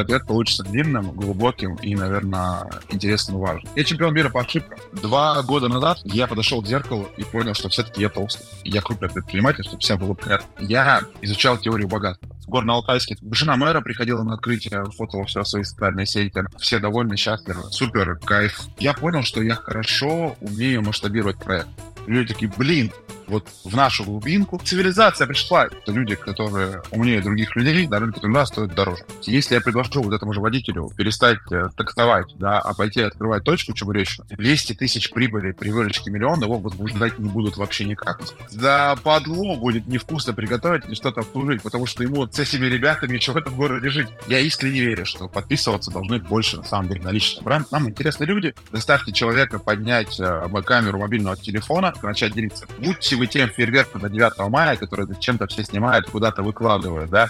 ответ получится длинным, глубоким и, наверное, интересным и важным. Я чемпион мира по ошибкам. Два года назад я подошел к зеркалу и понял, что все-таки я толстый. Я крупный предприниматель, чтобы всем было понятно. Я изучал теорию богатства. Горно-Алтайске жена мэра приходила на открытие, фотала все свои социальные сети. Все довольны, счастливы. Супер, кайф. Я понял, что я хорошо умею масштабировать проект. Люди такие, блин, вот в нашу глубинку цивилизация пришла. Это люди, которые умнее других людей, на рынке труда стоят дороже. Если я предложу вот этому же водителю перестать э, таксовать, да, а пойти открывать точку чебуречную, 200 тысяч прибыли при выручке миллиона его возбуждать не будут вообще никак. Да подло будет невкусно приготовить или что-то обслужить, потому что ему с этими ребятами еще в этом городе жить. Я искренне верю, что подписываться должны больше, на самом деле, на личный бренд. Нам интересны люди. Заставьте человека поднять э, камеру мобильного телефона, начать делиться. Будьте вы тем фейерверком до 9 мая, который зачем-то все снимают, куда-то выкладывают, да?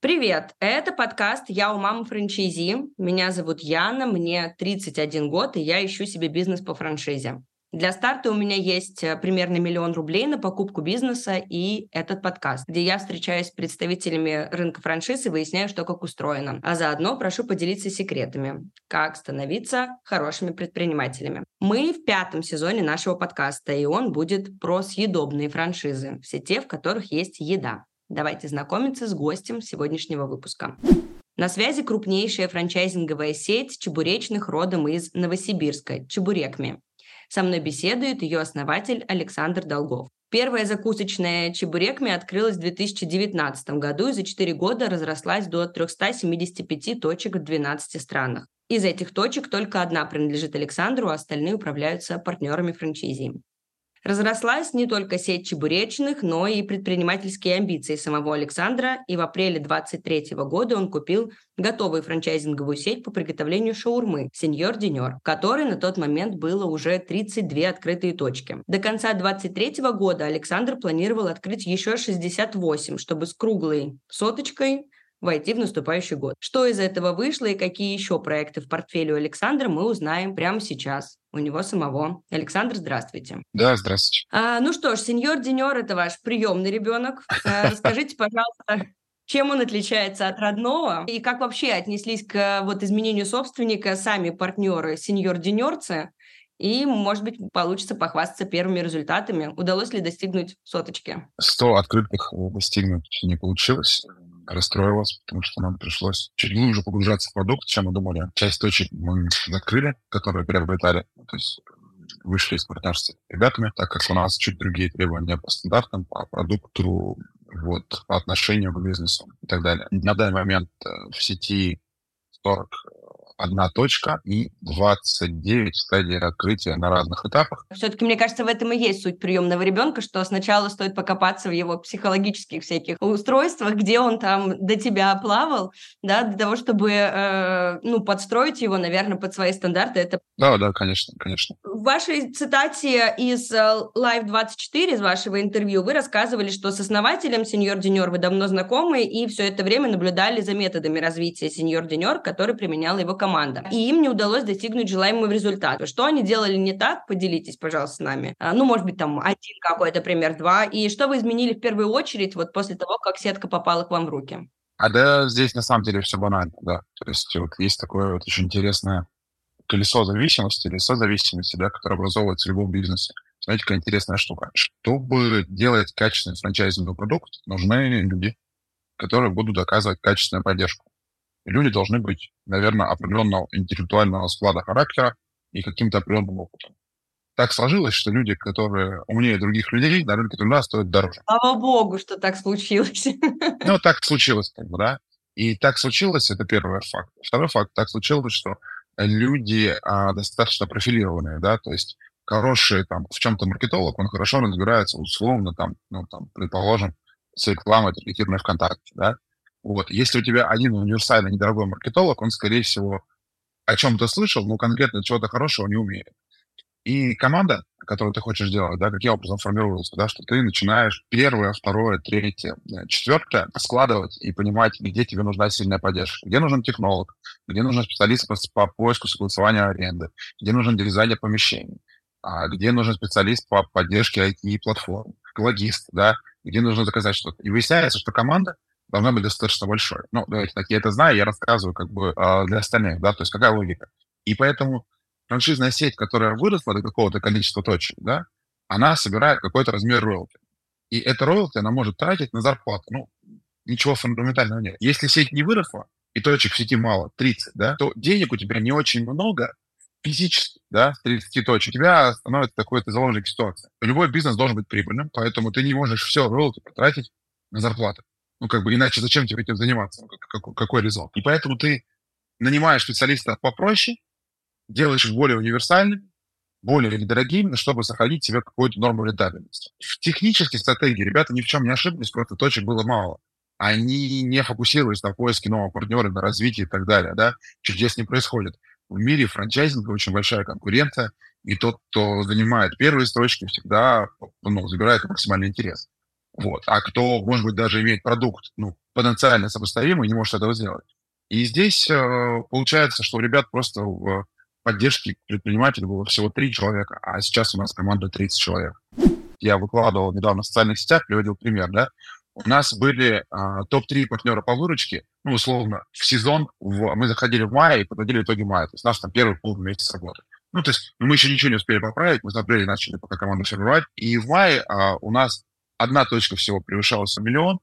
Привет, это подкаст «Я у мамы франчайзи». Меня зовут Яна, мне 31 год, и я ищу себе бизнес по франшизе. Для старта у меня есть э, примерно миллион рублей на покупку бизнеса и этот подкаст, где я встречаюсь с представителями рынка франшиз и выясняю, что как устроено. А заодно прошу поделиться секретами, как становиться хорошими предпринимателями. Мы в пятом сезоне нашего подкаста, и он будет про съедобные франшизы, все те, в которых есть еда. Давайте знакомиться с гостем сегодняшнего выпуска. На связи крупнейшая франчайзинговая сеть чебуречных родом из Новосибирска – Чебурекми. Со мной беседует ее основатель Александр Долгов. Первая закусочная чебурекми открылась в 2019 году и за 4 года разрослась до 375 точек в 12 странах. Из этих точек только одна принадлежит Александру, а остальные управляются партнерами франчайзи. Разрослась не только сеть чебуречных, но и предпринимательские амбиции самого Александра, и в апреле 2023 года он купил готовую франчайзинговую сеть по приготовлению шаурмы «Сеньор Денер», которой на тот момент было уже 32 открытые точки. До конца 2023 года Александр планировал открыть еще 68, чтобы с круглой соточкой войти в наступающий год. Что из этого вышло и какие еще проекты в портфеле у Александра, мы узнаем прямо сейчас у него самого. Александр, здравствуйте. Да, здравствуйте. А, ну что ж, сеньор Денер – это ваш приемный ребенок. А, расскажите, пожалуйста, чем он отличается от родного? И как вообще отнеслись к вот изменению собственника сами партнеры сеньор-денерцы? И, может быть, получится похвастаться первыми результатами. Удалось ли достигнуть соточки? Сто открытых достигнуть не получилось расстроилась, потому что нам пришлось чуть глубже погружаться в продукт, чем мы думали. Часть точек мы закрыли, которые приобретали, то есть вышли из партнерства с ребятами, так как у нас чуть другие требования по стандартам, по продукту, вот, по отношению к бизнесу и так далее. На данный момент э, в сети 40 одна точка и 29 стадий открытия на разных этапах. Все-таки, мне кажется, в этом и есть суть приемного ребенка, что сначала стоит покопаться в его психологических всяких устройствах, где он там до тебя плавал, да, для того, чтобы, э, ну, подстроить его, наверное, под свои стандарты. Это... Да, да, конечно, конечно. В вашей цитате из э, Live 24, из вашего интервью, вы рассказывали, что с основателем Сеньор Денер вы давно знакомы и все это время наблюдали за методами развития Сеньор Денер, который применял его команда команда. И им не удалось достигнуть желаемого результата. Что они делали не так? Поделитесь, пожалуйста, с нами. А, ну, может быть, там один какой-то пример, два. И что вы изменили в первую очередь вот после того, как сетка попала к вам в руки? А да, здесь на самом деле все банально, да. То есть вот есть такое вот очень интересное колесо зависимости, колесо зависимости, да, которое образовывается в любом бизнесе. Знаете, какая интересная штука. Чтобы делать качественный франчайзинговый продукт, нужны люди, которые будут доказывать качественную поддержку люди должны быть, наверное, определенного интеллектуального склада характера и каким-то определенным опытом. Так сложилось, что люди, которые умнее других людей, на рынке труда стоят дороже. Слава богу, что так случилось. Ну, так случилось, как бы, да. И так случилось, это первый факт. Второй факт, так случилось, что люди а, достаточно профилированные, да, то есть хороший там в чем-то маркетолог, он хорошо разбирается условно там, ну, там, предположим, с рекламой, таргетированной ВКонтакте, да, вот. Если у тебя один универсальный недорогой маркетолог, он, скорее всего, о чем-то слышал, но конкретно чего-то хорошего не умеет. И команда, которую ты хочешь делать, да, каким образом формируется, да, что ты начинаешь первое, второе, третье, э, четвертое складывать и понимать, где тебе нужна сильная поддержка, где нужен технолог, где нужен специалист по, по поиску согласования аренды, где нужен дизайнер помещений, а где нужен специалист по поддержке IT-платформ, логист, да, где нужно заказать что-то. И выясняется, что команда должна быть достаточно большой. Ну, давайте так, я это знаю, я рассказываю как бы э, для остальных, да, то есть какая логика. И поэтому франшизная сеть, которая выросла до какого-то количества точек, да, она собирает какой-то размер роялти. И эта роялти она может тратить на зарплату. Ну, ничего фундаментального нет. Если сеть не выросла, и точек в сети мало, 30, да, то денег у тебя не очень много, физически, да, с 30 точек, у тебя становится такой-то заложник ситуации. Любой бизнес должен быть прибыльным, поэтому ты не можешь все роялти потратить на зарплаты. Ну, как бы, иначе зачем тебе этим заниматься? Ну, как, какой результат? И поэтому ты нанимаешь специалистов попроще, делаешь их более универсальными, более недорогими, чтобы сохранить себе какую-то норму рентабельности. В технической стратегии ребята ни в чем не ошиблись, просто точек было мало. Они не фокусировались на поиске нового партнера, на развитии и так далее. Да? Чудес не происходит. В мире франчайзинга очень большая конкуренция, и тот, кто занимает первые строчки, всегда ну, забирает максимальный интерес. Вот. А кто, может быть, даже имеет продукт ну, потенциально сопоставимый, не может этого сделать. И здесь э, получается, что у ребят просто в поддержке предпринимателей было всего три человека, а сейчас у нас команда 30 человек. Я выкладывал недавно в социальных сетях, приводил пример, да. У нас были э, топ-3 партнера по выручке, ну, условно, в сезон, в, мы заходили в мае и подводили итоги мая, то есть наш там первый полный месяц работы. Ну, то есть ну, мы еще ничего не успели поправить, мы с апреля начали пока команду формировать, и в мае а, у нас одна точка всего превышала миллион,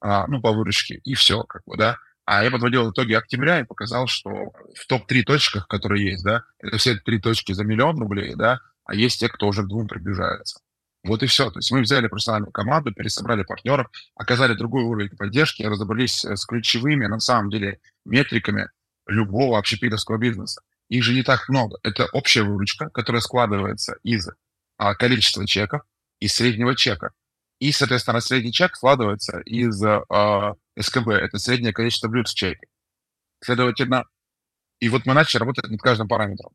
а, ну, по выручке, и все, как бы, да. А я подводил итоги октября и показал, что в топ-3 точках, которые есть, да, это все три точки за миллион рублей, да, а есть те, кто уже к двум приближается. Вот и все. То есть мы взяли профессиональную команду, пересобрали партнеров, оказали другой уровень поддержки, разобрались с ключевыми, на самом деле, метриками любого общепитовского бизнеса. Их же не так много. Это общая выручка, которая складывается из а, количества чеков, из среднего чека. И, соответственно, средний чек складывается из э, СКБ, это среднее количество блюд в чеке. Следовательно, и вот мы начали работать над каждым параметром.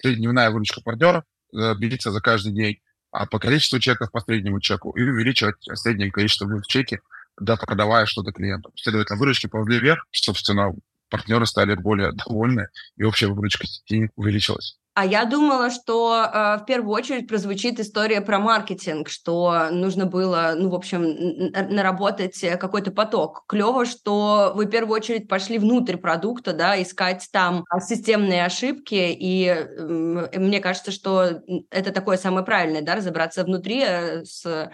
Среднедневная выручка партнера э, берется за каждый день, а по количеству чеков по среднему чеку и увеличивать среднее количество блюд в чеке, да, продавая что-то клиентам. Следовательно, выручки повели вверх, собственно, партнеры стали более довольны, и общая выручка сети увеличилась. А я думала, что э, в первую очередь прозвучит история про маркетинг, что нужно было, ну, в общем, наработать какой-то поток. Клево, что вы в первую очередь пошли внутрь продукта, да, искать там системные ошибки, и э, мне кажется, что это такое самое правильное, да, разобраться внутри э, с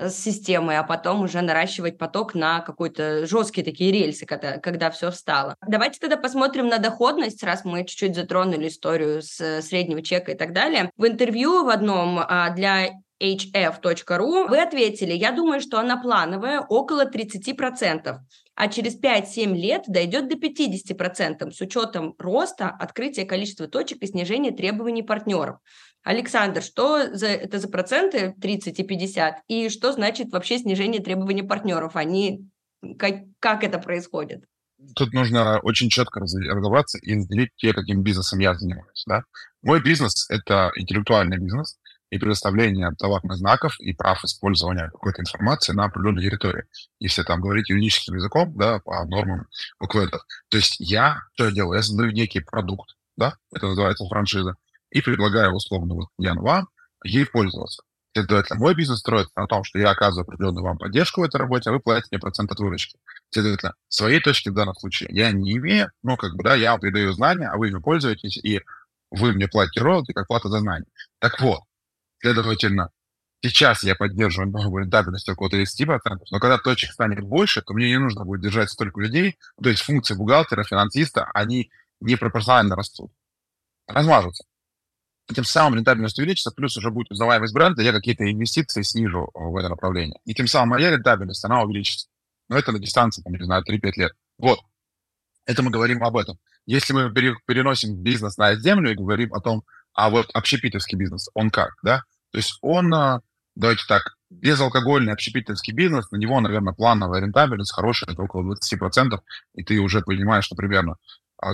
с системой, а потом уже наращивать поток на какой-то жесткие такие рельсы, когда, когда все встало. Давайте тогда посмотрим на доходность, раз мы чуть-чуть затронули историю с среднего чека и так далее. В интервью в одном а, для hf.ru, вы ответили, я думаю, что она плановая, около 30%, а через 5-7 лет дойдет до 50% с учетом роста, открытия количества точек и снижения требований партнеров. Александр, что за, это за проценты 30 и 50? И что значит вообще снижение требований партнеров? Они, как, как это происходит? Тут нужно очень четко разобраться и разделить те, каким бизнесом я занимаюсь. Да? Мой бизнес — это интеллектуальный бизнес и предоставление товарных знаков и прав использования какой-то информации на определенной территории. Если там говорить юридическим языком, да, по нормам букведов. То есть я, что я делаю? Я создаю некий продукт, да, это называется франшиза, и предлагаю условно вот Ян вам ей пользоваться. Следовательно, мой бизнес строится на том, что я оказываю определенную вам поддержку в этой работе, а вы платите мне процент от выручки. Следовательно, своей точки в данном случае я не имею, но как бы, да, я вам передаю знания, а вы ими пользуетесь, и вы мне платите роялти как плата за знания. Так вот, следовательно, сейчас я поддерживаю новую рентабельность около 30%, но когда точек станет больше, то мне не нужно будет держать столько людей, то есть функции бухгалтера, финансиста, они непропорционально растут, размажутся тем самым рентабельность увеличится, плюс уже будет узнаваемость бренда, я какие-то инвестиции снижу э, в это направление. И тем самым моя рентабельность, она увеличится. Но это на дистанции, там, не знаю, 3-5 лет. Вот. Это мы говорим об этом. Если мы переносим бизнес на землю и говорим о том, а вот общепитовский бизнес, он как, да? То есть он, э, давайте так, безалкогольный общепитовский бизнес, на него, наверное, плановая рентабельность хорошая, это около 20%, и ты уже понимаешь, что примерно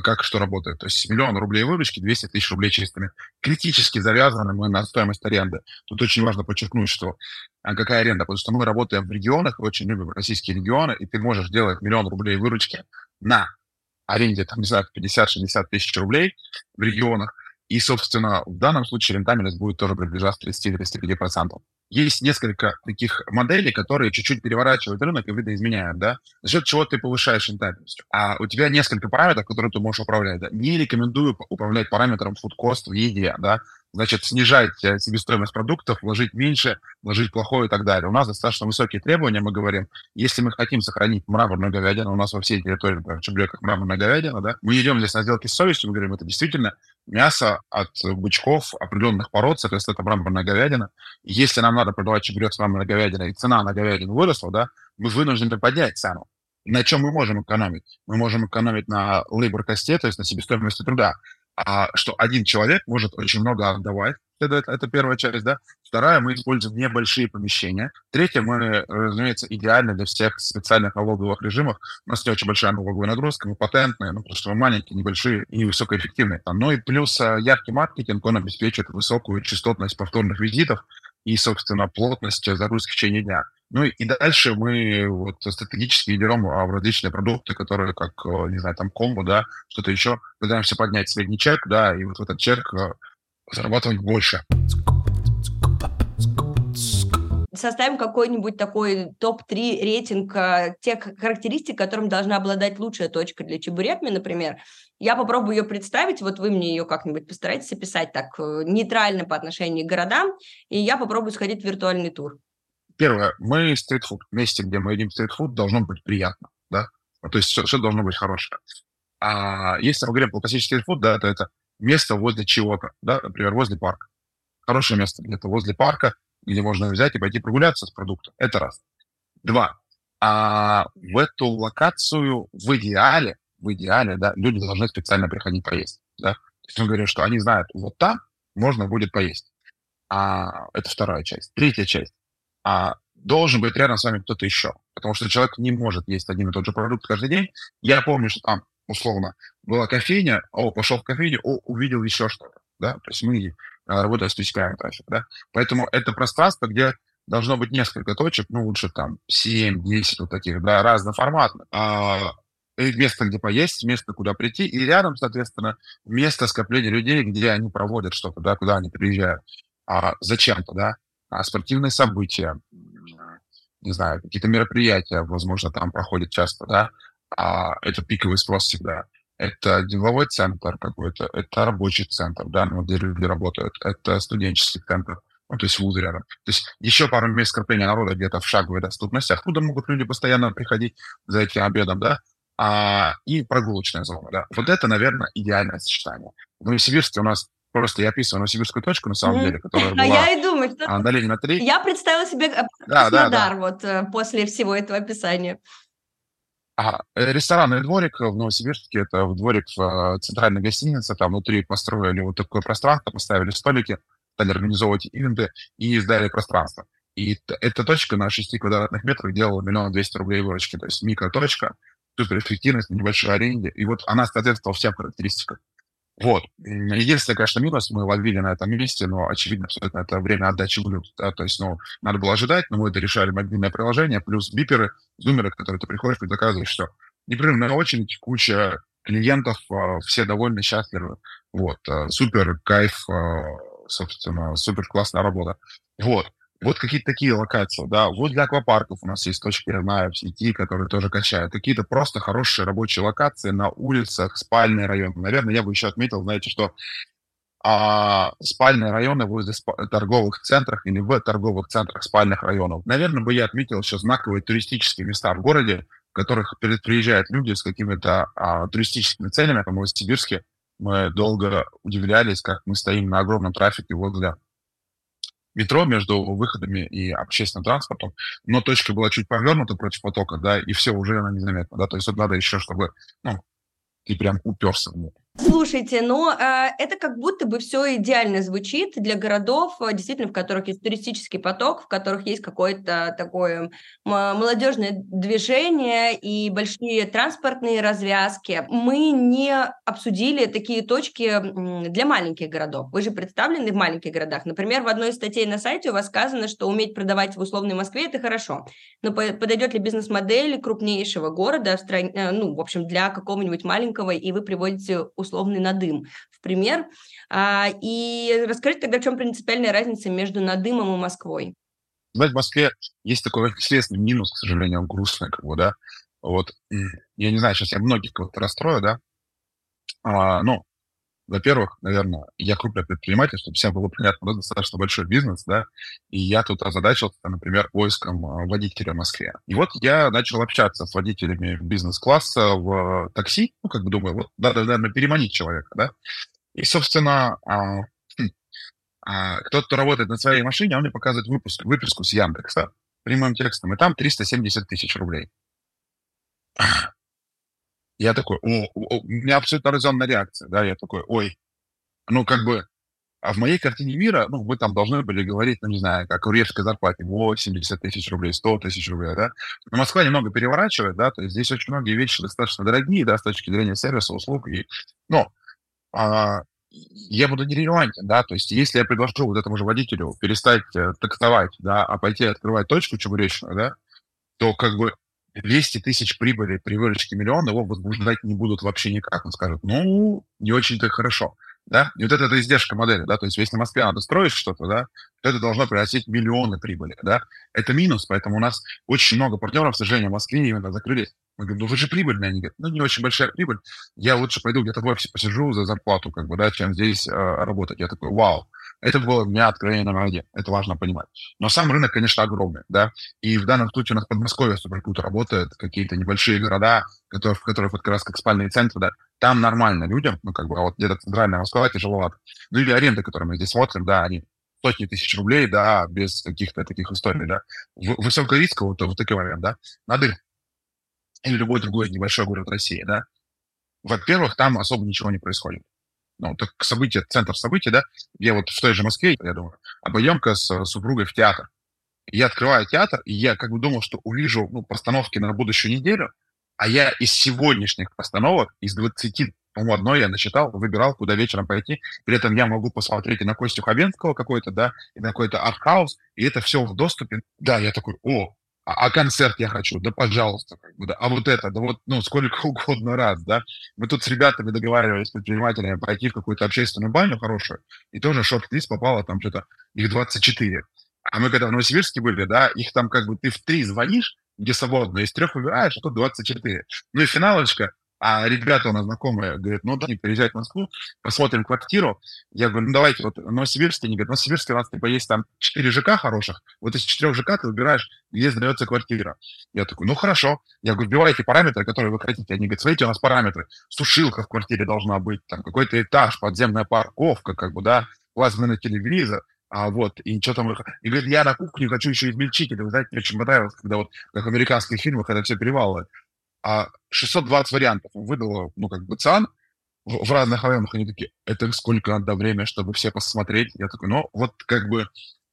как что работает. То есть миллион рублей выручки, 200 тысяч рублей чистыми. Критически завязаны мы на стоимость аренды. Тут очень важно подчеркнуть, что а какая аренда, потому что мы работаем в регионах, очень любим российские регионы, и ты можешь делать миллион рублей выручки на аренде, там, не знаю, 50-60 тысяч рублей в регионах, и, собственно, в данном случае рентабельность будет тоже приближаться к 30-35%. есть несколько таких моделей, которые чуть-чуть переворачивают рынок и видоизменяют, да, за счет чего ты повышаешь рентабельность. А у тебя несколько параметров, которые ты можешь управлять, да. Не рекомендую управлять параметром food cost в еде, да, значит, снижать э, себестоимость продуктов, вложить меньше, вложить плохое и так далее. У нас достаточно высокие требования, мы говорим, если мы хотим сохранить мраморную говядину, у нас во всей территории, например, Чебре, как мраморная говядина, да, мы идем здесь на сделки с совестью, мы говорим, это действительно мясо от бычков определенных пород, соответственно, это мраморная говядина. Если нам надо продавать чебурек с мраморной говядиной, и цена на говядину выросла, да, мы вынуждены поднять цену. На чем мы можем экономить? Мы можем экономить на labor косте, то есть на себестоимости труда а, что один человек может очень много отдавать, это, это первая часть, да. Вторая, мы используем небольшие помещения. Третья, мы, разумеется, идеально для всех специальных налоговых режимов. У нас не очень большая налоговая нагрузка, мы патентные, ну, потому что мы маленькие, небольшие и высокоэффективные. Ну и плюс э, яркий маркетинг, он обеспечивает высокую частотность повторных визитов и, собственно, плотность загрузки в течение дня. Ну и дальше мы вот стратегически идем а, в различные продукты, которые как, э, не знаю, там комбо, да, что-то еще. Пытаемся поднять средний чек, да, и вот в этот чек э, зарабатывать больше. Составим какой-нибудь такой топ-3 рейтинг э, тех характеристик, которым должна обладать лучшая точка для чебурекми, например. Я попробую ее представить, вот вы мне ее как-нибудь постарайтесь описать так нейтрально по отношению к городам, и я попробую сходить в виртуальный тур первое, мы стритфуд. Месте, где мы едим стритфуд, должно быть приятно, да? Ну, то есть все, все должно быть хорошее. А если мы говорим про классический стритфуд, да, то это место возле чего-то, да, например, возле парка. Хорошее место где-то возле парка, где можно взять и пойти прогуляться с продуктом. Это раз. Два. А в эту локацию в идеале, в идеале, да, люди должны специально приходить поесть, да. То есть мы говорим, что они знают, вот там можно будет поесть. А это вторая часть. Третья часть а должен быть рядом с вами кто-то еще. Потому что человек не может есть один и тот же продукт каждый день. Я помню, что там, условно, была кофейня, о, пошел в кофейню, о, увидел еще что-то. Да? То есть мы работаем с тысячами трафик. Да? Поэтому это пространство, где должно быть несколько точек, ну, лучше там 7-10 вот таких, да, разноформатных. А, место, где поесть, место, куда прийти, и рядом, соответственно, место скопления людей, где они проводят что-то, да, куда они приезжают а, зачем-то, да спортивные события, не знаю, какие-то мероприятия, возможно, там проходят часто, да, а это пиковый спрос всегда. Это деловой центр какой-то, это рабочий центр, да, ну, где люди работают, это студенческий центр, ну, то есть вузы рядом. То есть еще пару мест скопления народа где-то в шаговой доступности, откуда могут люди постоянно приходить за этим обедом, да, а, и прогулочная зона, да. Вот это, наверное, идеальное сочетание. В Новосибирске у нас Просто я описываю Новосибирскую точку, на самом деле, которая была а я и думаю, что... А, на Ленина 3. Я представила себе э, да, Краснодар да, да. вот э, после всего этого описания. А, ресторанный дворик в Новосибирске, это дворик в центральной гостинице, там внутри построили вот такое пространство, поставили столики, стали организовывать ивенты и сдали пространство. И эта точка на 6 квадратных метрах делала миллион двести рублей выручки, то есть микроточка, суперэффективность на небольшой аренде, и вот она соответствовала всем характеристикам. Вот. Единственное, конечно, минус мы ловили на этом месте, но очевидно, что это, время отдачи блюд. Да? То есть, ну, надо было ожидать, но мы это решали мобильное приложение, плюс биперы, зумеры, которые ты приходишь и заказываешь, что непрерывная очередь, куча клиентов, а, все довольны, счастливы. Вот. А, супер кайф, а, собственно, супер классная работа. Вот. Вот какие-то такие локации, да. Вот для аквапарков у нас есть точки, знаю, в сети, которые тоже качают. Какие-то просто хорошие рабочие локации на улицах, спальные районы. Наверное, я бы еще отметил, знаете, что а, спальные районы возле сп- торговых центрах или в торговых центрах спальных районов. Наверное, бы я отметил еще знаковые туристические места в городе, в которых приезжают люди с какими-то а, туристическими целями. По Новосибирске мы долго удивлялись, как мы стоим на огромном трафике возле метро между выходами и общественным транспортом, но точка была чуть повернута против потока, да, и все уже она незаметна, да, то есть вот надо еще, чтобы, ну, ты прям уперся в нее. Слушайте, но э, это как будто бы все идеально звучит для городов, э, действительно, в которых есть туристический поток, в которых есть какое-то такое молодежное движение и большие транспортные развязки. Мы не обсудили такие точки для маленьких городов. Вы же представлены в маленьких городах. Например, в одной из статей на сайте у вас сказано, что уметь продавать в условной Москве – это хорошо. Но подойдет ли бизнес-модель крупнейшего города, в стране, э, ну, в общем, для какого-нибудь маленького, и вы приводите условный надым в пример. А, и расскажите тогда, в чем принципиальная разница между надымом и Москвой? в Москве есть такой известный минус, к сожалению, он грустный, как бы, да. Вот, я не знаю, сейчас я многих кого-то расстрою, да. А, ну, во-первых, наверное, я крупный предприниматель, чтобы всем было понятно, это достаточно большой бизнес, да, и я тут озадачился, например, поиском а, водителя в Москве. И вот я начал общаться с водителями бизнес-класса в такси, ну, как бы думаю, вот надо, наверное, переманить человека, да. И, собственно, а, хм, а, кто-то, кто работает на своей машине, он мне показывает выпуск, выписку с Яндекса прямым текстом, и там 370 тысяч рублей. Я такой, о, о, у меня абсолютно разумная реакция, да, я такой, ой, ну, как бы, а в моей картине мира, ну, мы там должны были говорить, ну, не знаю, как курьерской зарплате 80 тысяч рублей, 100 тысяч рублей, да. Но Москва немного переворачивает, да, то есть здесь очень многие вещи достаточно дорогие, да, с точки зрения сервиса, услуг, и, ну, а, я буду нерелевантен, да, то есть если я предложу вот этому же водителю перестать э, таксовать, да, а пойти открывать точку чебуречную, да, то как бы 200 тысяч прибыли при выручке миллиона его возбуждать не будут вообще никак. Он скажет, ну, не очень-то хорошо. Да? И вот это, это издержка модели, да, то есть если в Москве надо строить что-то, да, то это должно приносить миллионы прибыли, да. Это минус, поэтому у нас очень много партнеров, к сожалению, в Москве именно закрылись. Мы говорим, ну вы же прибыльные. Они говорят, ну не очень большая прибыль, я лучше пойду где-то в офисе посижу за зарплату, как бы, да, чем здесь э, работать. Я такой, вау, это было у меня откровение номер один. Это важно понимать. Но сам рынок, конечно, огромный, да. И в данном случае у нас Подмосковье супер круто работает, какие-то небольшие города, которые, в которых вот как раз как спальные центры, да, там нормально людям, ну, как бы, а вот где-то центральная Москва тяжеловато. Ну, или аренды, которые мы здесь смотрим, да, они сотни тысяч рублей, да, без каких-то таких историй, да. Высокорисково, вот, вот такой момент, да. Надо или любой другой небольшой город России, да. Во-первых, там особо ничего не происходит ну, так событие, центр событий, да, я вот в той же Москве, я думаю, а пойдем-ка с супругой в театр. я открываю театр, и я как бы думал, что увижу ну, постановки на будущую неделю, а я из сегодняшних постановок, из 20, по-моему, одной я насчитал, выбирал, куда вечером пойти. При этом я могу посмотреть и на Костю Хабенского какой-то, да, и на какой-то арт-хаус, и это все в доступе. Да, я такой, о, а, а концерт я хочу, да пожалуйста, как бы, да, а вот это, да вот, ну, сколько угодно раз, да. Мы тут с ребятами договаривались, с предпринимателями, пойти в какую-то общественную баню хорошую, и тоже шорт-лист попало там что-то, их 24. А мы когда в Новосибирске были, да, их там как бы ты в три звонишь, где свободно, из трех выбираешь, а тут 24. Ну и финалочка, а ребята у нас знакомые говорят, ну да, приезжать в Москву, посмотрим квартиру. Я говорю, ну давайте, вот Новосибирске, они говорят, Новосибирске у нас типа есть там 4 ЖК хороших, вот из четырех ЖК ты выбираешь, где сдается квартира. Я такой, ну хорошо. Я говорю, вбивайте параметры, которые вы хотите. Они говорят, смотрите, у нас параметры. Сушилка в квартире должна быть, там какой-то этаж, подземная парковка, как бы, да, плазменный телевизор, а вот, и что там... И говорит, я на кухне хочу еще измельчитель. Вы знаете, мне очень понравилось, когда вот, как в американских фильмах, это все перевалы а 620 вариантов выдало, ну, как бы, ЦАН в, в разных районах. Они такие, это сколько надо время, чтобы все посмотреть? Я такой, ну, вот, как бы,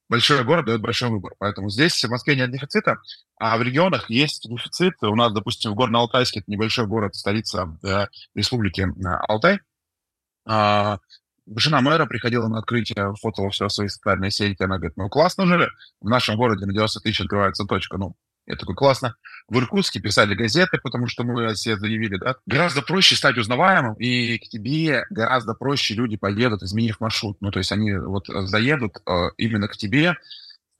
большой город дает большой выбор. Поэтому здесь в Москве нет дефицита, а в регионах есть дефицит. У нас, допустим, в Горно-Алтайске, это небольшой город, столица да, республики э, Алтай. А, жена мэра приходила на открытие, фотала все свои социальные сети. Она говорит, ну, классно же, в нашем городе на 90 тысяч открывается точка. Ну, я такой, классно. В Иркутске писали газеты, потому что мы себе заявили, да. Гораздо проще стать узнаваемым, и к тебе гораздо проще люди поедут, изменив маршрут. Ну, то есть они вот заедут э, именно к тебе,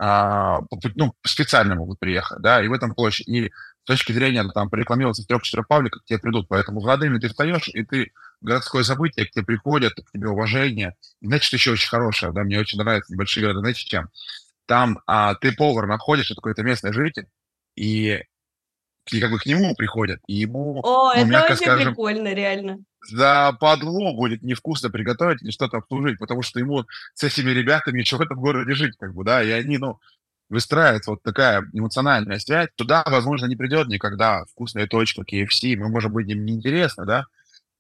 э, ну, специально могут приехать, да, и в этом проще. И с точки зрения, там, порекламироваться в трех-четырех пабликах, к тебе придут. Поэтому в Радыме ты встаешь, и ты городское событие, к тебе приходят, к тебе уважение. И, значит, еще очень хорошее, да, мне очень нравятся небольшие города, знаете, чем? Там а, ты повар находишь, это какой-то местный житель, и, и как бы к нему приходят, и ему, О, ну, это мягко очень скажем, прикольно, реально. За подло будет невкусно приготовить или что-то обслужить, потому что ему с этими ребятами еще в этом городе жить, как бы, да, и они, ну, выстраивается вот такая эмоциональная связь, туда, возможно, не придет никогда вкусная точка KFC, мы можем быть им неинтересно, да,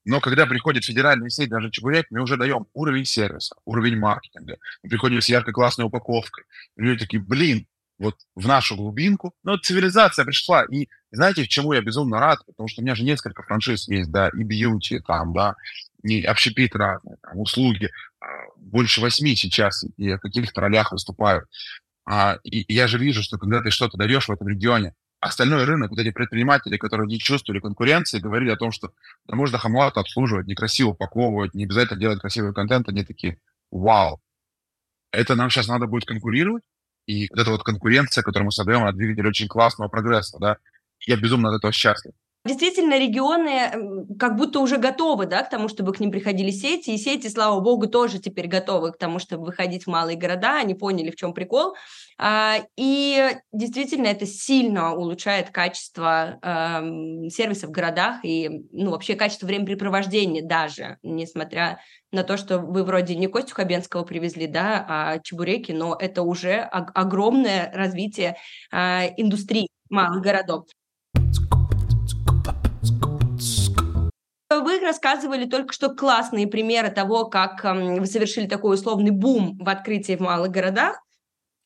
но когда приходит федеральный сеть, даже чебурек, мы уже даем уровень сервиса, уровень маркетинга. Мы приходим с яркой классной упаковкой. люди такие, блин, вот в нашу глубинку. Но цивилизация пришла. И знаете, чему я безумно рад? Потому что у меня же несколько франшиз есть, да, и бьюти там, да, и общепит разные, там, услуги. А, больше восьми сейчас, и в каких-то ролях выступаю. А, и, я же вижу, что когда ты что-то даешь в этом регионе, остальной рынок, вот эти предприниматели, которые не чувствовали конкуренции, говорили о том, что да можно хамлату обслуживать, некрасиво упаковывать, не обязательно делать красивый контент, они такие, вау, это нам сейчас надо будет конкурировать? И вот эта вот конкуренция, которую мы создаем, она двигатель очень классного прогресса, да. Я безумно от этого счастлив. Действительно, регионы как будто уже готовы да, к тому, чтобы к ним приходили сети, и сети, слава богу, тоже теперь готовы к тому, чтобы выходить в малые города, они поняли, в чем прикол. А, и действительно, это сильно улучшает качество сервисов в городах и ну, вообще качество времяпрепровождения даже, несмотря на то, что вы вроде не Костю Хабенского привезли, да, а чебуреки, но это уже огромное развитие а, индустрии малых городов. Вы рассказывали только что классные примеры того, как вы совершили такой условный бум в открытии в малых городах.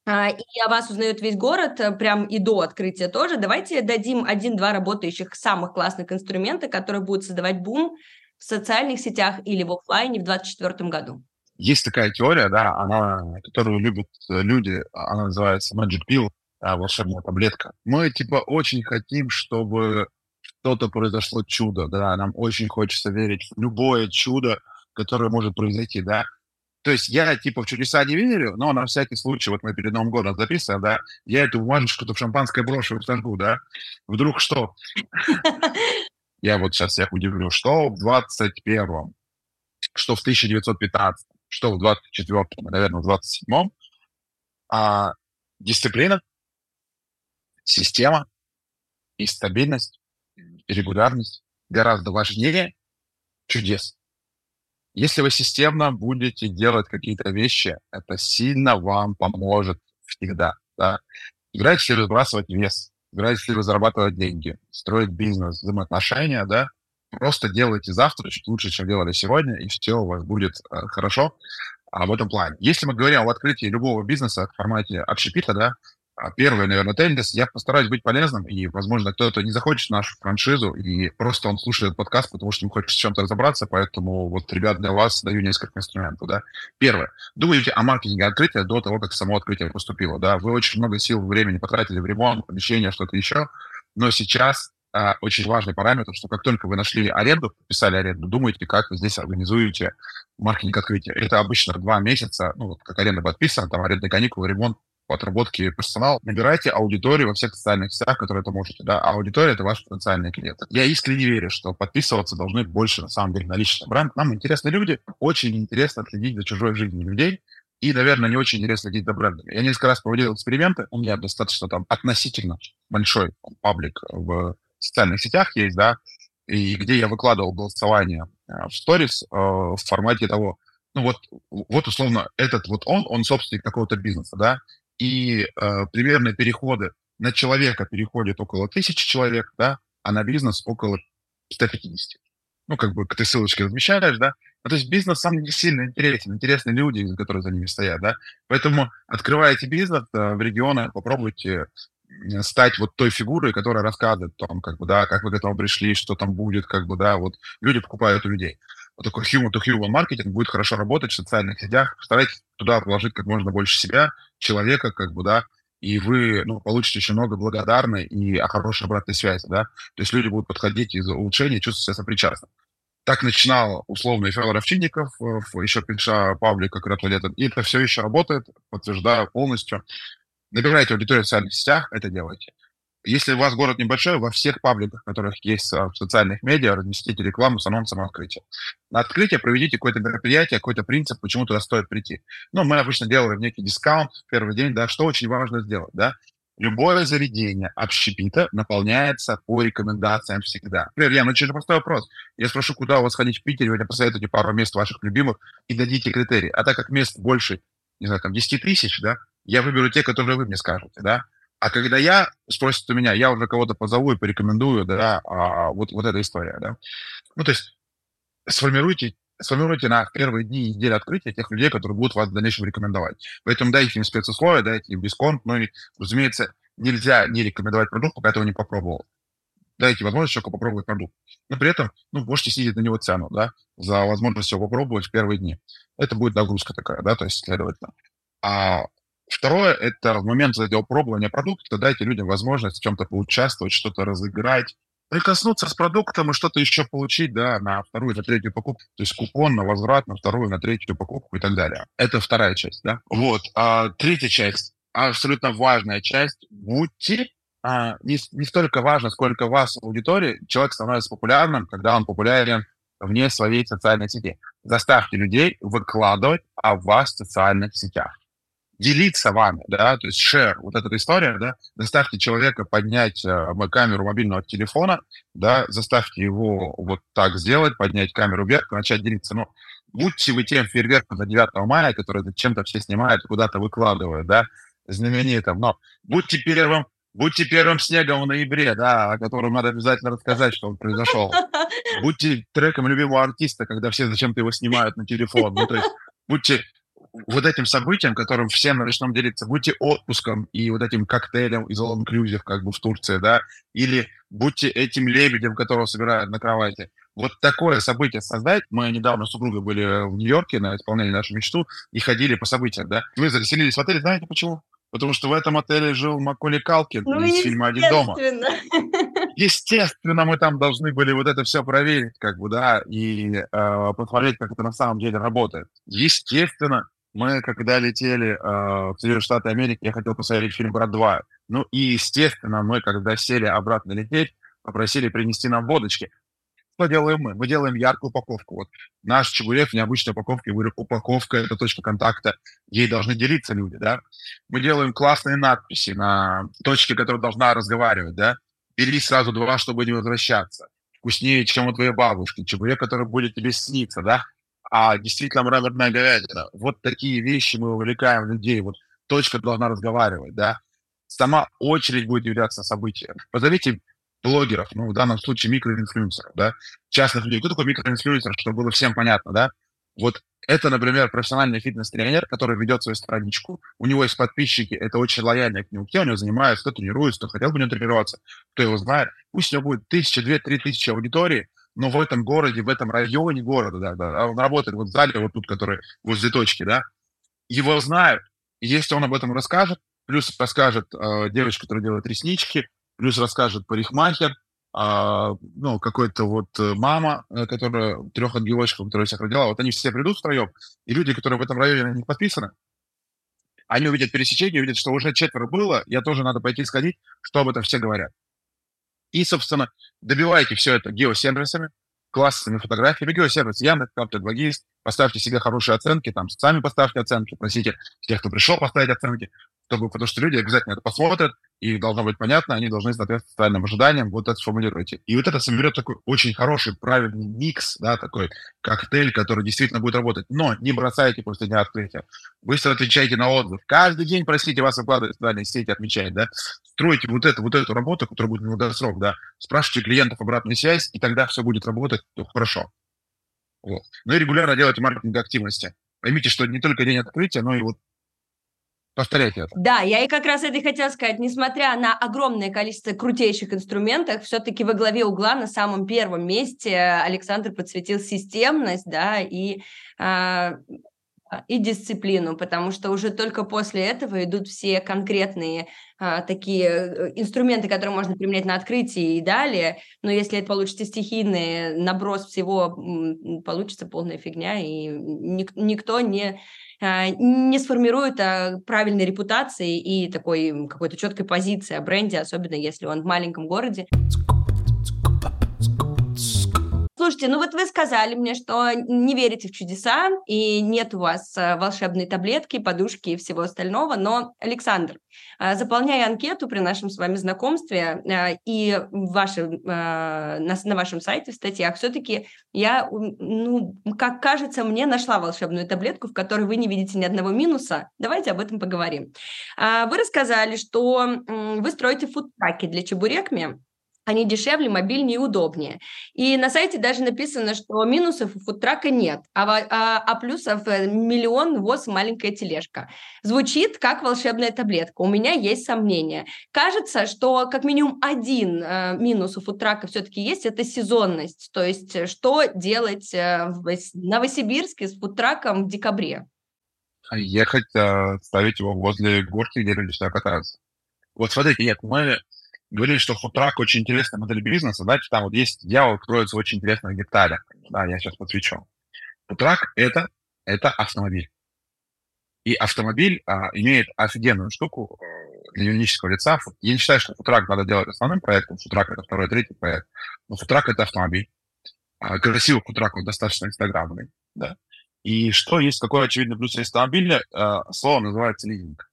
А, и о вас узнает весь город, э, прям и до открытия тоже. Давайте дадим один-два работающих самых классных инструмента, которые будут создавать бум в социальных сетях или в офлайне в 2024 году. Есть такая теория, да, она, которую любят э, люди, она называется Magic Pill, волшебная таблетка. Мы, типа, очень хотим, чтобы что-то произошло чудо, да, нам очень хочется верить в любое чудо, которое может произойти, да. То есть я, типа, в чудеса не верю, но на всякий случай, вот мы перед Новым годом записываем, да, я эту бумажечку-то в шампанское брошу и сожгу, да. Вдруг что? Я вот сейчас всех удивлю. Что в 21-м, что в 1915 что в 24-м, наверное, в 27-м, а, дисциплина, система и стабильность регулярность гораздо важнее чудес. Если вы системно будете делать какие-то вещи, это сильно вам поможет всегда. Да? Играете ли вы сбрасывать вес, играете ли вы зарабатывать деньги, строить бизнес, взаимоотношения, да, просто делайте завтра чуть лучше, чем делали сегодня, и все у вас будет э, хорошо а, в этом плане. Если мы говорим об открытии любого бизнеса в формате общепита, да, а первый, наверное, тенденс. Я постараюсь быть полезным, и, возможно, кто-то не захочет нашу франшизу, и просто он слушает подкаст, потому что ему хочется с чем-то разобраться, поэтому вот, ребят, для вас даю несколько инструментов, да. Первое. Думаете о маркетинге открытия до того, как само открытие поступило, да. Вы очень много сил, времени потратили в ремонт, помещение, что-то еще, но сейчас а, очень важный параметр, что как только вы нашли аренду, подписали аренду, думаете, как вы здесь организуете маркетинг открытия. Это обычно два месяца, ну, вот как аренда подписана, там арендные каникулы, ремонт, по отработке персонала, набирайте аудиторию во всех социальных сетях, которые это можете. Да? А аудитория — это ваш потенциальный клиент. Я искренне верю, что подписываться должны больше, на самом деле, на личный бренд. Нам интересны люди, очень интересно следить за чужой жизнью людей, и, наверное, не очень интересно следить за брендами. Я несколько раз проводил эксперименты, у меня достаточно там относительно большой паблик в социальных сетях есть, да, и где я выкладывал голосование э, в сторис э, в формате того, ну вот, вот условно этот вот он, он собственник какого-то бизнеса, да, и э, примерные переходы на человека переходит около тысячи человек, да, а на бизнес около 150. Ну, как бы ты ссылочки размещаешь, да, ну, то есть бизнес сам не сильно интересен, интересны люди, которые за ними стоят, да, поэтому открываете бизнес э, в регионах, попробуйте стать вот той фигурой, которая рассказывает о том, как бы, да, как вы к этому пришли, что там будет, как бы, да, вот люди покупают у людей. Вот такой human-to-human маркетинг будет хорошо работать в социальных сетях. Старайтесь туда положить как можно больше себя, человека, как бы, да, и вы ну, получите очень много благодарной и хорошей обратной связи, да. То есть люди будут подходить из улучшения, чувствовать себя сопричастным. Так начинал условный Федор Овчинников, э, еще пиша Павлик как раз летом. И это все еще работает, подтверждаю полностью. Набирайте аудиторию в социальных сетях, это делайте. Если у вас город небольшой, во всех пабликах, которых есть а, в социальных медиа, разместите рекламу с анонсом открытия. На открытие проведите какое-то мероприятие, какой-то принцип, почему туда стоит прийти. Ну, мы обычно делаем некий дискаунт в первый день, да, что очень важно сделать, да. Любое заведение общепита наполняется по рекомендациям всегда. Например, я очень простой вопрос. Я спрошу, куда у вас ходить в Питере, вы мне посоветуете пару мест ваших любимых и дадите критерии. А так как мест больше, не знаю, там 10 тысяч, да, я выберу те, которые вы мне скажете, да. А когда я, спросят у меня, я уже кого-то позову и порекомендую, да, а, вот, вот эта история, да. Ну, то есть сформируйте, сформируйте на первые дни недели открытия тех людей, которые будут вас в дальнейшем рекомендовать. Поэтому дайте им спецусловия, дайте им дисконт, и, разумеется, нельзя не рекомендовать продукт, пока этого не попробовал. Дайте возможность человеку попробовать продукт. Но при этом, ну, можете снизить на него цену, да, за возможность его попробовать в первые дни. Это будет нагрузка такая, да, то есть, следовательно. А Второе, это в момент этого пробования продукта дайте людям возможность в чем-то поучаствовать, что-то разыграть, прикоснуться с продуктом и что-то еще получить, да, на вторую, на третью покупку. То есть купон на возврат на вторую, на третью покупку и так далее. Это вторая часть, да. Вот. А третья часть. абсолютно важная часть. Будьте а, не, не столько важно, сколько вас аудитории. Человек становится популярным, когда он популярен вне своей социальной сети. Заставьте людей выкладывать о вас в социальных сетях. Делиться вами, да, то есть share, вот эта история, да, заставьте человека поднять э, камеру мобильного телефона, да, заставьте его вот так сделать, поднять камеру вверх, начать делиться. Ну, будьте вы тем фейерверком за 9 мая, который зачем-то все снимают, куда-то выкладывают, да, знаменитым, но будьте первым Будьте первым снегом в ноябре, да, о котором надо обязательно рассказать, что он произошел. Будьте треком любимого артиста, когда все зачем-то его снимают на телефон. Ну, то есть будьте вот этим событием, которым всем начнем делиться, будьте отпуском и вот этим коктейлем из All Inclusive, как бы в Турции, да, или будьте этим лебедем, которого собирают на кровати. Вот такое событие создать. Мы недавно с супругой были в Нью-Йорке на исполнении нашей мечту и ходили по событиям, да. Мы заселились в отеле, знаете почему? Потому что в этом отеле жил Маколи Калкин ну, из фильма «Один дома». Естественно, мы там должны были вот это все проверить, как бы, да, и э, посмотреть, как это на самом деле работает. Естественно, мы, когда летели э, в Соединенные Штаты Америки, я хотел посмотреть фильм «Брат 2». Ну и, естественно, мы, когда сели обратно лететь, попросили принести нам водочки. Что делаем мы? Мы делаем яркую упаковку. Вот наш чебурек в необычной упаковке, говорю, упаковка – это точка контакта, ей должны делиться люди, да. Мы делаем классные надписи на точке, которая должна разговаривать, да. Бери сразу два, чтобы не возвращаться. Вкуснее, чем у твоей бабушки. Чебурек, который будет тебе сниться, да. А действительно мраморная говядина. Вот такие вещи мы увлекаем людей. Вот точка должна разговаривать, да. Сама очередь будет являться событием. Позовите блогеров, ну, в данном случае микроинфлюенсеров, да, частных людей. Кто такой микроинфлюенсер, чтобы было всем понятно, да? Вот это, например, профессиональный фитнес-тренер, который ведет свою страничку, у него есть подписчики, это очень лояльные к нему, кто у него занимается, кто тренируется, кто хотел бы него тренироваться, кто его знает. Пусть у него будет тысяча, две, три тысячи аудитории, но в этом городе, в этом районе города, да, да, он работает вот в зале, вот тут, который возле точки, да, его знают. Если он об этом расскажет, плюс расскажет э, девочка, которая делает реснички, плюс расскажет парикмахер, а, ну, какой-то вот э, мама, э, которая, трех ангелочков, которая всех родила, вот они все придут втроем, и люди, которые в этом районе на них подписаны, они увидят пересечение, увидят, что уже четверо было, я тоже надо пойти сходить, что об этом все говорят. И, собственно, добивайте все это геосервисами, классными фотографиями, геосервис, Яндекс, Капта, Логист, поставьте себе хорошие оценки, там, сами поставьте оценки, просите тех, кто пришел, поставить оценки, чтобы, потому что люди обязательно это посмотрят, и должно быть понятно, они должны соответствовать социальным ожиданиям, вот это сформулируйте. И вот это соберет такой очень хороший, правильный микс, да, такой коктейль, который действительно будет работать. Но не бросайте после дня открытия. Быстро отвечайте на отзыв. Каждый день просите вас выкладывать в социальные сети, отмечать, да. Стройте вот эту, вот эту работу, которая будет долгосрок, да. Спрашивайте клиентов обратную связь, и тогда все будет работать хорошо. Вот. Ну и регулярно делайте маркетинг активности. Поймите, что не только день открытия, но и вот Повторяйте это. Да, я и как раз это и хотела сказать. Несмотря на огромное количество крутейших инструментов, все-таки во главе угла на самом первом месте Александр подсветил системность, да, и а, и дисциплину, потому что уже только после этого идут все конкретные а, такие э, инструменты, которые можно применять на открытии и далее. Но если это получится стихийный наброс всего, получится полная фигня, и ник- никто не не сформирует а, правильной репутации и такой какой-то четкой позиции о бренде, особенно если он в маленьком городе. Слушайте, ну вот вы сказали мне, что не верите в чудеса, и нет у вас э, волшебной таблетки, подушки и всего остального, но, Александр, э, заполняя анкету при нашем с вами знакомстве э, и ваши, на, вашем сайте в статьях, все-таки я, ну, как кажется, мне нашла волшебную таблетку, в которой вы не видите ни одного минуса. Давайте об этом поговорим. Вы рассказали, что вы строите фудтраки для чебурекми, они дешевле, мобильнее и удобнее. И на сайте даже написано, что минусов у фудтрака нет, а, а, а плюсов э, миллион ВОЗ маленькая тележка. Звучит как волшебная таблетка. У меня есть сомнения. Кажется, что как минимум один э, минус у фудтрака все-таки есть, это сезонность. То есть э, что делать э, в Новосибирске с фудтраком в декабре? Ехать, э, ставить его возле горки, где люди сюда катаются. Вот смотрите, нет, мы говорили, что футрак очень интересная модель бизнеса, знаете, там вот есть дьявол кроется в очень интересных деталях. Да, я сейчас подсвечу. Футрак это, это автомобиль. И автомобиль а, имеет офигенную штуку э, для юридического лица. Я не считаю, что футрак надо делать основным проектом. Футрак — это второй, третий проект. Но футрак — это автомобиль. А, красивый футрак, он достаточно инстаграмный. Да? И что есть, какой очевидный плюс автомобиля? А, слово называется лизинг.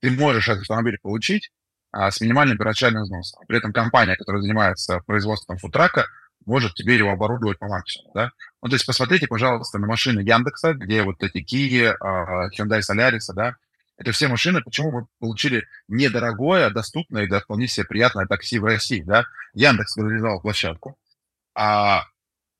Ты можешь этот автомобиль получить с минимальным первоначальным взносом. При этом компания, которая занимается производством футрака, может тебе его оборудовать по максимуму, да? Ну, то есть посмотрите, пожалуйста, на машины Яндекса, где вот эти Kia, uh, Hyundai Solaris, да, это все машины, почему мы получили недорогое, доступное и вполне себе приятное такси в России, да? Яндекс реализовал площадку, а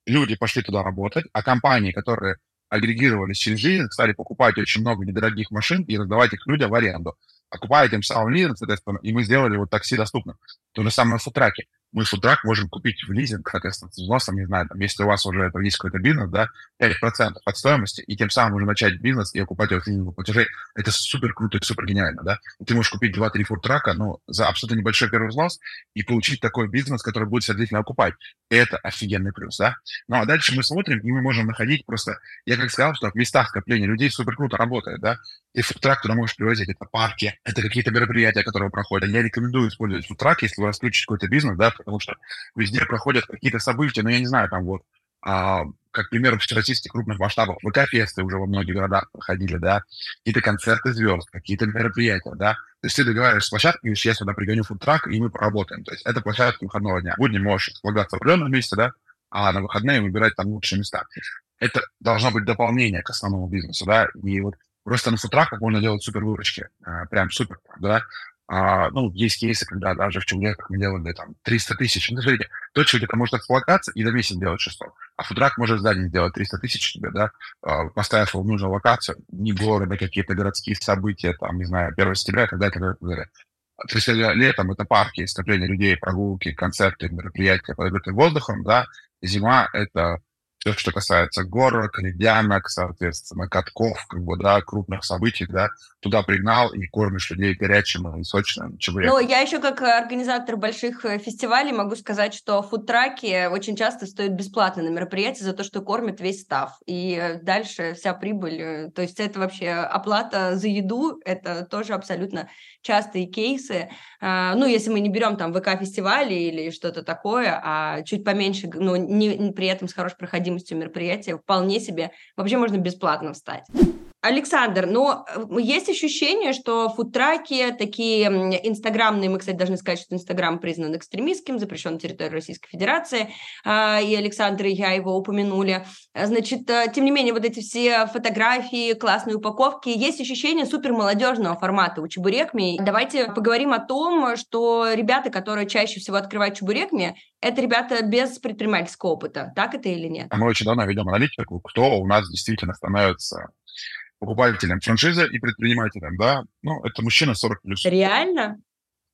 люди пошли туда работать, а компании, которые агрегировались через жизнь, стали покупать очень много недорогих машин и раздавать их людям в аренду. Окупая тем самым лизинг, соответственно, и мы сделали вот такси доступным. То же самое в футраке мы фудтрак можем купить в лизинг, соответственно, с взносом, не знаю, там, если у вас уже это есть какой-то бизнес, да, 5% от стоимости, и тем самым уже начать бизнес и окупать его лизинговых платежей, это супер круто и супер гениально, да. И ты можешь купить 2-3 фудтрака, ну, за абсолютно небольшой первый взнос и получить такой бизнес, который будет соответственно окупать. Это офигенный плюс, да. Ну, а дальше мы смотрим, и мы можем находить просто, я как сказал, что в местах скопления людей супер круто работает, да. И фудтрак туда можешь привозить, это парки, это какие-то мероприятия, которые проходят. Я рекомендую использовать фудтрак, если у вас какой-то бизнес, да, потому что везде проходят какие-то события, ну, я не знаю, там вот, а, как пример всероссийских крупных масштабов, ВК-фесты уже во многих городах проходили, да, какие-то концерты звезд, какие-то мероприятия, да. То есть ты договариваешься с площадкой, говоришь, я сюда пригоню фудтрак, и мы поработаем. То есть это площадка выходного дня. Будни можешь располагаться в определенном месте, да, а на выходные выбирать там лучшие места. Это должно быть дополнение к основному бизнесу, да, и вот просто на футраках можно делать супер выручки, а, прям супер, да, а, ну, есть кейсы, когда даже в Чугунеках мы делали там 300 тысяч. Ну, смотрите, точка где-то может эксплуатация и за месяц делать 600. А фудрак может за день сделать 300 тысяч тебе, да, а, поставив его в нужную локацию, не города, какие-то городские события, там, не знаю, 1 сентября и так далее, и далее. То есть летом это парки, скопление людей, прогулки, концерты, мероприятия под воздухом, да, зима — это все, что касается горок, ледянок, соответственно, катков, как бы, да, крупных событий, да, туда пригнал и кормишь людей горячим и сочным чебуреком. Ну, я еще как организатор больших э, фестивалей могу сказать, что фудтраки очень часто стоят бесплатно на мероприятии за то, что кормят весь став. И э, дальше вся прибыль, э, то есть это вообще оплата за еду, это тоже абсолютно частые кейсы. А, ну, если мы не берем там ВК-фестивали или что-то такое, а чуть поменьше, но не, при этом с хорошей проходимостью мероприятия, вполне себе вообще можно бесплатно встать. Александр, но э, есть ощущение, что фудтраки такие инстаграмные, мы, кстати, должны сказать, что Инстаграм признан экстремистским, запрещен на территории Российской Федерации, а, и Александр и я его упомянули. Значит, э, тем не менее, вот эти все фотографии, классные упаковки, есть ощущение супер молодежного формата у Чебурекми. Давайте поговорим о том, что ребята, которые чаще всего открывают Чебурекми, это ребята без предпринимательского опыта. Так это или нет? Мы очень давно ведем аналитику, кто у нас действительно становится покупателям франшизы и предпринимателям, да, ну, это мужчина 40 плюс. Реально?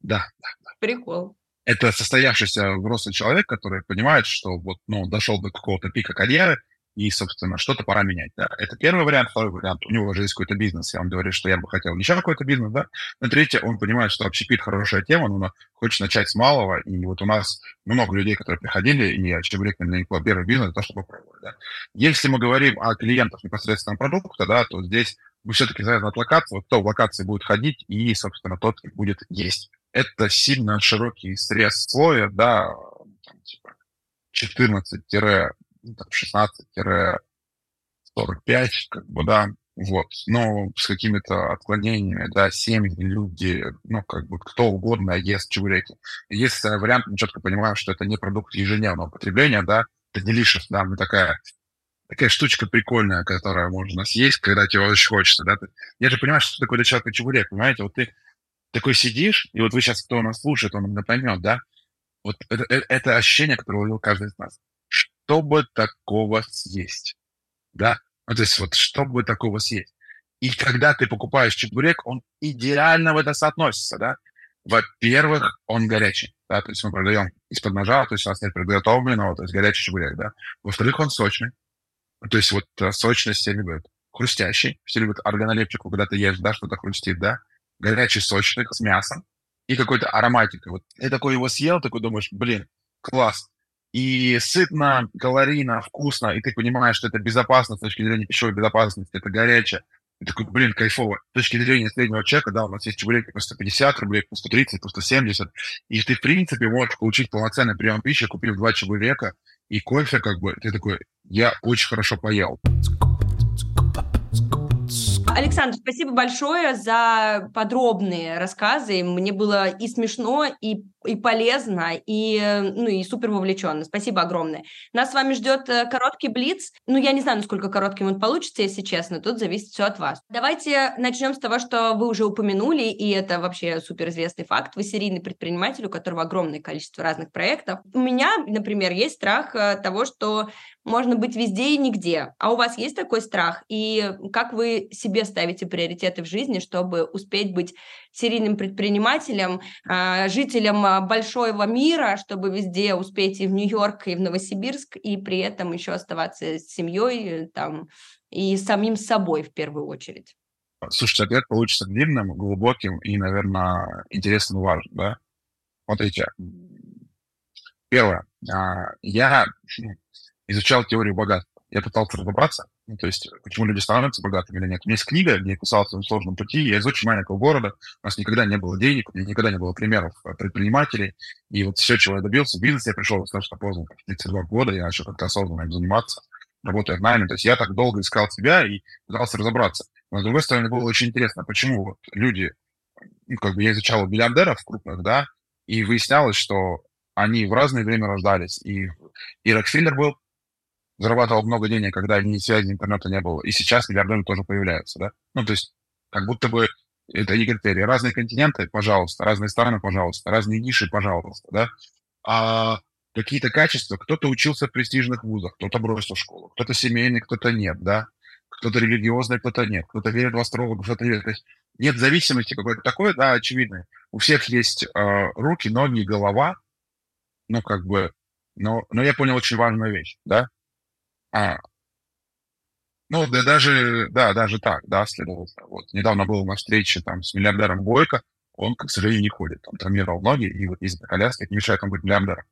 Да, да, да. Прикол. Это состоявшийся взрослый человек, который понимает, что вот, ну, дошел до какого-то пика карьеры, и, собственно, что-то пора менять. Да. Это первый вариант. Второй вариант, у него уже есть какой-то бизнес, и он говорит, что я бы хотел еще какой-то бизнес, да. На третье, он понимает, что общепит хорошая тема, но он хочет начать с малого, и вот у нас много людей, которые приходили, и для них первый бизнес, то, чтобы попробовать, да. Если мы говорим о клиентах непосредственно продукта, да, то здесь мы все-таки завязаны от локации, вот кто в локации будет ходить, и, собственно, тот будет есть. Это сильно широкий срез слоя, да, там, типа 14 ну, там, 16-45, как бы, да, вот, но с какими-то отклонениями, да, семьи, люди, ну, как бы, кто угодно ест чебуреки. Есть вариант, мы четко понимаем, что это не продукт ежедневного потребления, да, это delicious, да, мы такая такая штучка прикольная, которая можно съесть, когда тебе очень хочется, да. Я же понимаю, что такое для человека чебурек, понимаете, вот ты такой сидишь, и вот вы сейчас, кто нас слушает, он поймет, да, вот это, это, это ощущение, которое уловил каждый из нас чтобы такого съесть. Да? Ну, то есть вот чтобы такого съесть. И когда ты покупаешь чебурек, он идеально в это соотносится, да? Во-первых, он горячий, да, то есть мы продаем из-под ножа, то есть у нас нет приготовленного, то есть горячий чебурек, да. Во-вторых, он сочный, то есть вот э, сочность все любят. Хрустящий, все любят органолепчику, когда ты ешь, да, что-то хрустит, да. Горячий, сочный, с мясом и какой-то ароматикой. Вот ты такой его съел, такой думаешь, блин, класс, и сытно, калорийно, вкусно, и ты понимаешь, что это безопасно с точки зрения пищевой безопасности, это горячее, И такой, блин, кайфово. С точки зрения среднего человека, да, у нас есть чебуреки по 150 рублей, по 130, по 170. И ты, в принципе, можешь получить полноценный прием пищи, купив два чебурека и кофе, как бы, ты такой, я очень хорошо поел. Александр, спасибо большое за подробные рассказы. Мне было и смешно, и и полезно, и, ну, и супер вовлеченно. Спасибо огромное. Нас с вами ждет э, короткий блиц. Ну, я не знаю, насколько коротким он получится, если честно. Тут зависит все от вас. Давайте начнем с того, что вы уже упомянули, и это вообще суперизвестный факт. Вы серийный предприниматель, у которого огромное количество разных проектов. У меня, например, есть страх э, того, что можно быть везде и нигде. А у вас есть такой страх? И как вы себе ставите приоритеты в жизни, чтобы успеть быть серийным предпринимателем, а, жителем а, большого мира, чтобы везде успеть и в Нью-Йорк, и в Новосибирск, и при этом еще оставаться с семьей там, и самим собой в первую очередь? Слушайте, ответ получится длинным, глубоким и, наверное, интересным и важным. Да? Смотрите, первое. А, я изучал теорию богатства. Я пытался разобраться, ну, то есть, почему люди становятся богатыми или нет. У меня есть книга, где я писал о своем сложном пути. Я из очень маленького города. У нас никогда не было денег, у меня никогда не было примеров э, предпринимателей. И вот все, чего я добился, в бизнес я пришел достаточно поздно, в 32 года, я начал как-то осознанно им заниматься, работая в найме. То есть я так долго искал себя и пытался разобраться. Но, с другой стороны, было очень интересно, почему вот люди, ну, как бы я изучал миллиардеров крупных, да, и выяснялось, что они в разное время рождались. И, и Рокфеллер был зарабатывал много денег, когда ни связи, интернета не было. И сейчас миллиардеры тоже появляются, да? Ну, то есть, как будто бы это не критерии. Разные континенты, пожалуйста, разные страны, пожалуйста, разные ниши, пожалуйста, да? А какие-то качества, кто-то учился в престижных вузах, кто-то бросил школу, кто-то семейный, кто-то нет, да? Кто-то религиозный, кто-то нет, кто-то верит в астрологов, кто-то верит. То есть нет зависимости какой-то такой, да, очевидной. У всех есть э, руки, ноги, голова, ну, как бы, но, но я понял очень важную вещь, да? А, ну, да даже, да, даже так, да, следовательно. Вот недавно был на встрече там с миллиардером Бойко, он, к сожалению, не ходит, он травмировал ноги, и вот коляске, это не мешает ему быть миллиардером.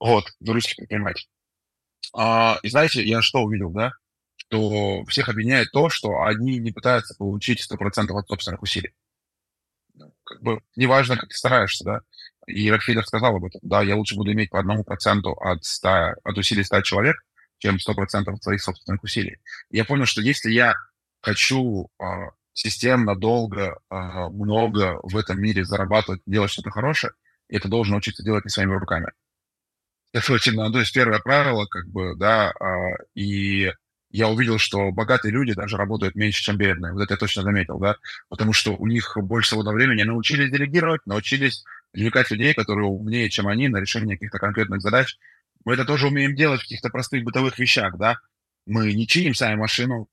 Вот, русский предприниматель. А, и знаете, я что увидел, да? Что всех объединяет то, что они не пытаются получить 100% от собственных усилий. Ну, как бы неважно, как ты стараешься, да? И Рокфеллер сказал об этом, да, я лучше буду иметь по одному проценту от, 100, от усилий 100 человек, чем 100% своих собственных усилий. я понял, что если я хочу э, системно, долго, э, много в этом мире зарабатывать, делать что-то хорошее, это должен учиться делать не своими руками. Это очень, ну, то есть первое правило, как бы, да, э, и я увидел, что богатые люди даже работают меньше, чем бедные. Вот это я точно заметил, да, потому что у них больше свободного времени, научились делегировать, научились привлекать людей, которые умнее, чем они, на решение каких-то конкретных задач, мы это тоже умеем делать в каких-то простых бытовых вещах, да. Мы не чиним сами машину,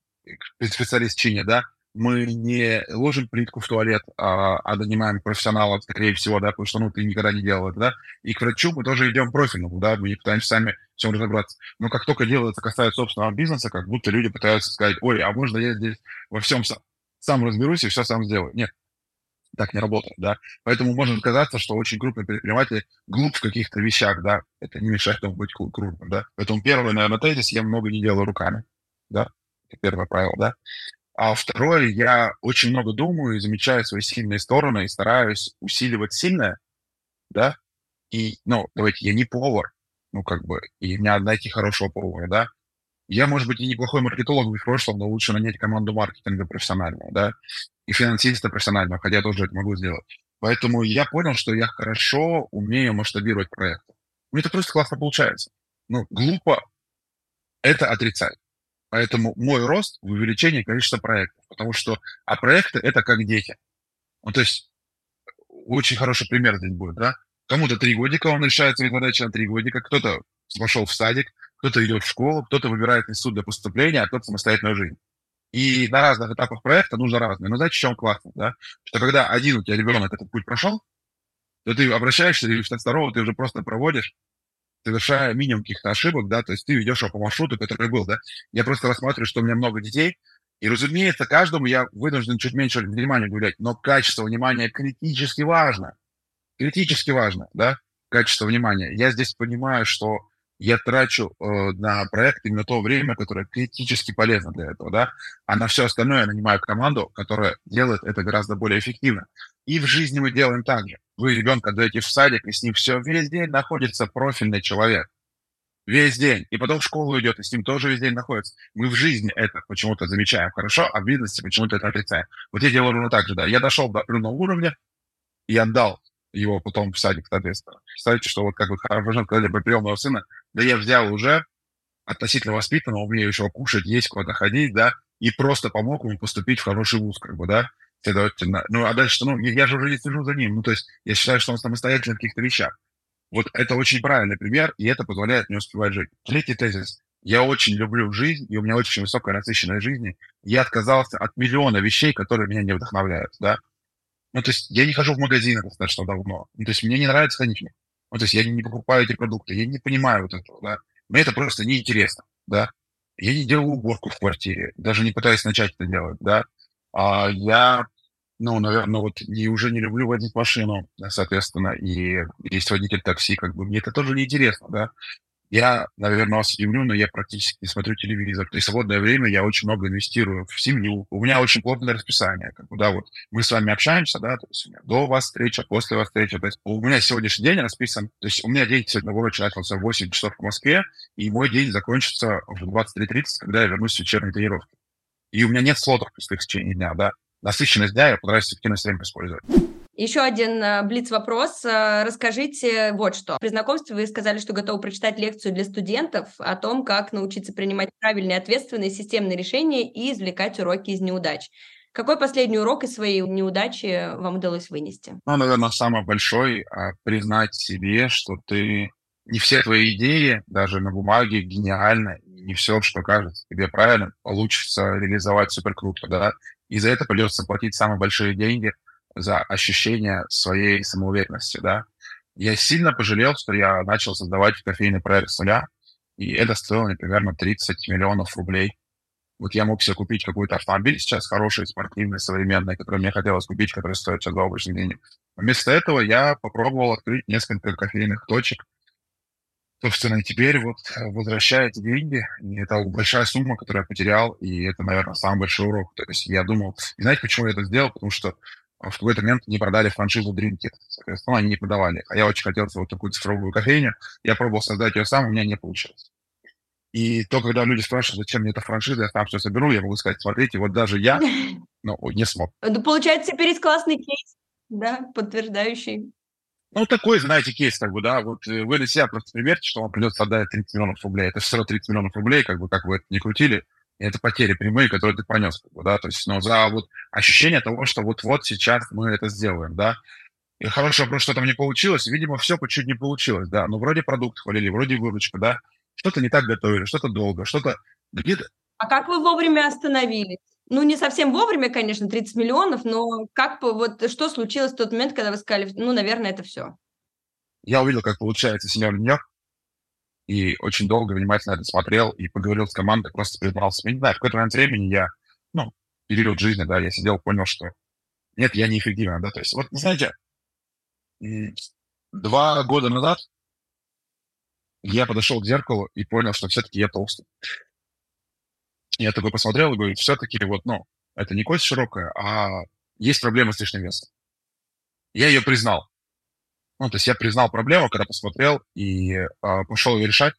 специалист чинит, да. Мы не ложим плитку в туалет, а, а нанимаем профессионала, скорее всего, да, потому что, ну, ты никогда не делал это, да. И к врачу мы тоже идем профильному, да, мы не пытаемся сами всем разобраться. Но как только дело это касается собственного бизнеса, как будто люди пытаются сказать, ой, а можно я здесь во всем сам, сам разберусь и все сам сделаю. Нет, так не работает, да. Поэтому можно казаться, что очень крупный предприниматель глуп в каких-то вещах, да. Это не мешает ему быть крупным, да. Поэтому первое, наверное, тезис, я много не делаю руками, да. Это первое правило, да. А второе, я очень много думаю и замечаю свои сильные стороны и стараюсь усиливать сильное, да. И, ну, давайте, я не повар, ну, как бы, и не найти хорошего повара, да. Я, может быть, и неплохой маркетолог в прошлом, но лучше нанять команду маркетинга профессиональную, да и финансиста профессионального, хотя я тоже это могу сделать. Поэтому я понял, что я хорошо умею масштабировать проекты. Мне это просто классно получается. Ну, глупо это отрицать. Поэтому мой рост в увеличении количества проектов. Потому что, а проекты это как дети. Ну, то есть, очень хороший пример здесь будет, да? Кому-то три годика, он решает свои задачи на три годика, кто-то пошел в садик, кто-то идет в школу, кто-то выбирает институт для поступления, а кто-то самостоятельную жизнь. И на разных этапах проекта нужно разное. Но знаете, в чем классно, да? Что когда один у тебя ребенок этот путь прошел, то ты обращаешься, и второго ты уже просто проводишь, совершая минимум каких-то ошибок, да, то есть ты ведешь его по маршруту, который был, да. Я просто рассматриваю, что у меня много детей, и, разумеется, каждому я вынужден чуть меньше внимания уделять, но качество внимания критически важно. Критически важно, да, качество внимания. Я здесь понимаю, что я трачу э, на проект именно то время, которое критически полезно для этого, да, а на все остальное я нанимаю команду, которая делает это гораздо более эффективно. И в жизни мы делаем так же. Вы ребенка даете в садик, и с ним все весь день находится профильный человек. Весь день. И потом в школу идет, и с ним тоже весь день находится. Мы в жизни это почему-то замечаем хорошо, а в бизнесе почему-то это отрицаем. Вот я делаю ровно так же, да. Я дошел до определенного уровня и отдал его потом в садик, соответственно. Представляете, что вот как вот хорошо сказали про приемного сына, да я взял уже относительно воспитанного, умею еще кушать, есть, куда-то ходить, да, и просто помог ему поступить в хороший вуз, как бы, да, следовательно. Ну, а дальше, ну, я же уже не слежу за ним, ну, то есть я считаю, что он самостоятельный в каких-то вещах. Вот это очень правильный пример, и это позволяет мне успевать жить. Третий тезис. Я очень люблю жизнь, и у меня очень высокая насыщенность жизни. Я отказался от миллиона вещей, которые меня не вдохновляют, да. Ну, то есть я не хожу в магазины достаточно давно. Ну, то есть мне не нравится ходить в них. Ну, то есть я не покупаю эти продукты, я не понимаю вот этого, да. Мне это просто неинтересно, да. Я не делаю уборку в квартире, даже не пытаюсь начать это делать, да. А я ну, наверное, вот и уже не люблю водить машину, соответственно, и есть водитель такси, как бы мне это тоже неинтересно, да. Я, наверное, вас удивлю, но я практически не смотрю телевизор. И свободное время я очень много инвестирую в семью. У меня очень плотное расписание. Да, вот мы с вами общаемся, да, то есть у меня до вас встреча, после вас встреча. То есть у меня сегодняшний день расписан. То есть у меня день сегодня урочно начался в 8 часов в Москве, и мой день закончится в 23.30, когда я вернусь с вечерней тренировки. И у меня нет слотов в течение дня, да насыщенность дня, я постараюсь эффективность время использовать. Еще один э, блиц-вопрос. Э, расскажите вот что. При знакомстве вы сказали, что готовы прочитать лекцию для студентов о том, как научиться принимать правильные, ответственные, системные решения и извлекать уроки из неудач. Какой последний урок из своей неудачи вам удалось вынести? Ну, наверное, самый большой а, – признать себе, что ты не все твои идеи, даже на бумаге, гениальны, не все, что кажется тебе правильно, получится реализовать супер круто, да, и за это придется платить самые большие деньги за ощущение своей самоуверенности, да. Я сильно пожалел, что я начал создавать кофейный проект с нуля, и это стоило мне примерно 30 миллионов рублей. Вот я мог себе купить какой-то автомобиль сейчас хороший, спортивный, современный, который мне хотелось купить, который стоит сейчас заоблачных денег. Вместо этого я попробовал открыть несколько кофейных точек, Собственно, теперь вот э, возвращая эти деньги, это большая сумма, которую я потерял, и это, наверное, самый большой урок. То есть я думал, и знаете, почему я это сделал? Потому что в какой-то момент не продали франшизу Dreamkit. Соответственно, они не продавали. А я очень хотел вот такую цифровую кофейню. Я пробовал создать ее сам, у меня не получилось. И то, когда люди спрашивают, зачем мне эта франшиза, я сам все соберу, я могу сказать, смотрите, вот даже я, ну, не смог. Да, получается, теперь есть классный кейс, да, подтверждающий. Ну, такой, знаете, кейс, как бы, да, вот э, вы для себя просто примерьте, что вам придется отдать 30 миллионов рублей. Это все равно 30 миллионов рублей, как бы, как вы это не крутили, это потери прямые, которые ты понес, как бы, да, то есть, ну, за вот ощущение того, что вот-вот сейчас мы это сделаем, да. И хороший вопрос, что там не получилось, видимо, все по чуть не получилось, да, ну, вроде продукт хвалили, вроде выручка, да, что-то не так готовили, что-то долго, что-то где-то... А как вы вовремя остановились? Ну, не совсем вовремя, конечно, 30 миллионов, но как вот что случилось в тот момент, когда вы сказали, ну, наверное, это все? Я увидел, как получается сеньор Нью и очень долго внимательно это смотрел и поговорил с командой, просто признался. Не знаю, в какой-то момент времени я, ну, период жизни, да, я сидел, понял, что нет, я не эффективен, да, то есть, вот, знаете, два года назад я подошел к зеркалу и понял, что все-таки я толстый. Я такой посмотрел и говорю, все-таки вот, ну, это не кость широкая, а есть проблема с лишним весом. Я ее признал. Ну, то есть я признал проблему, когда посмотрел и э, пошел ее решать,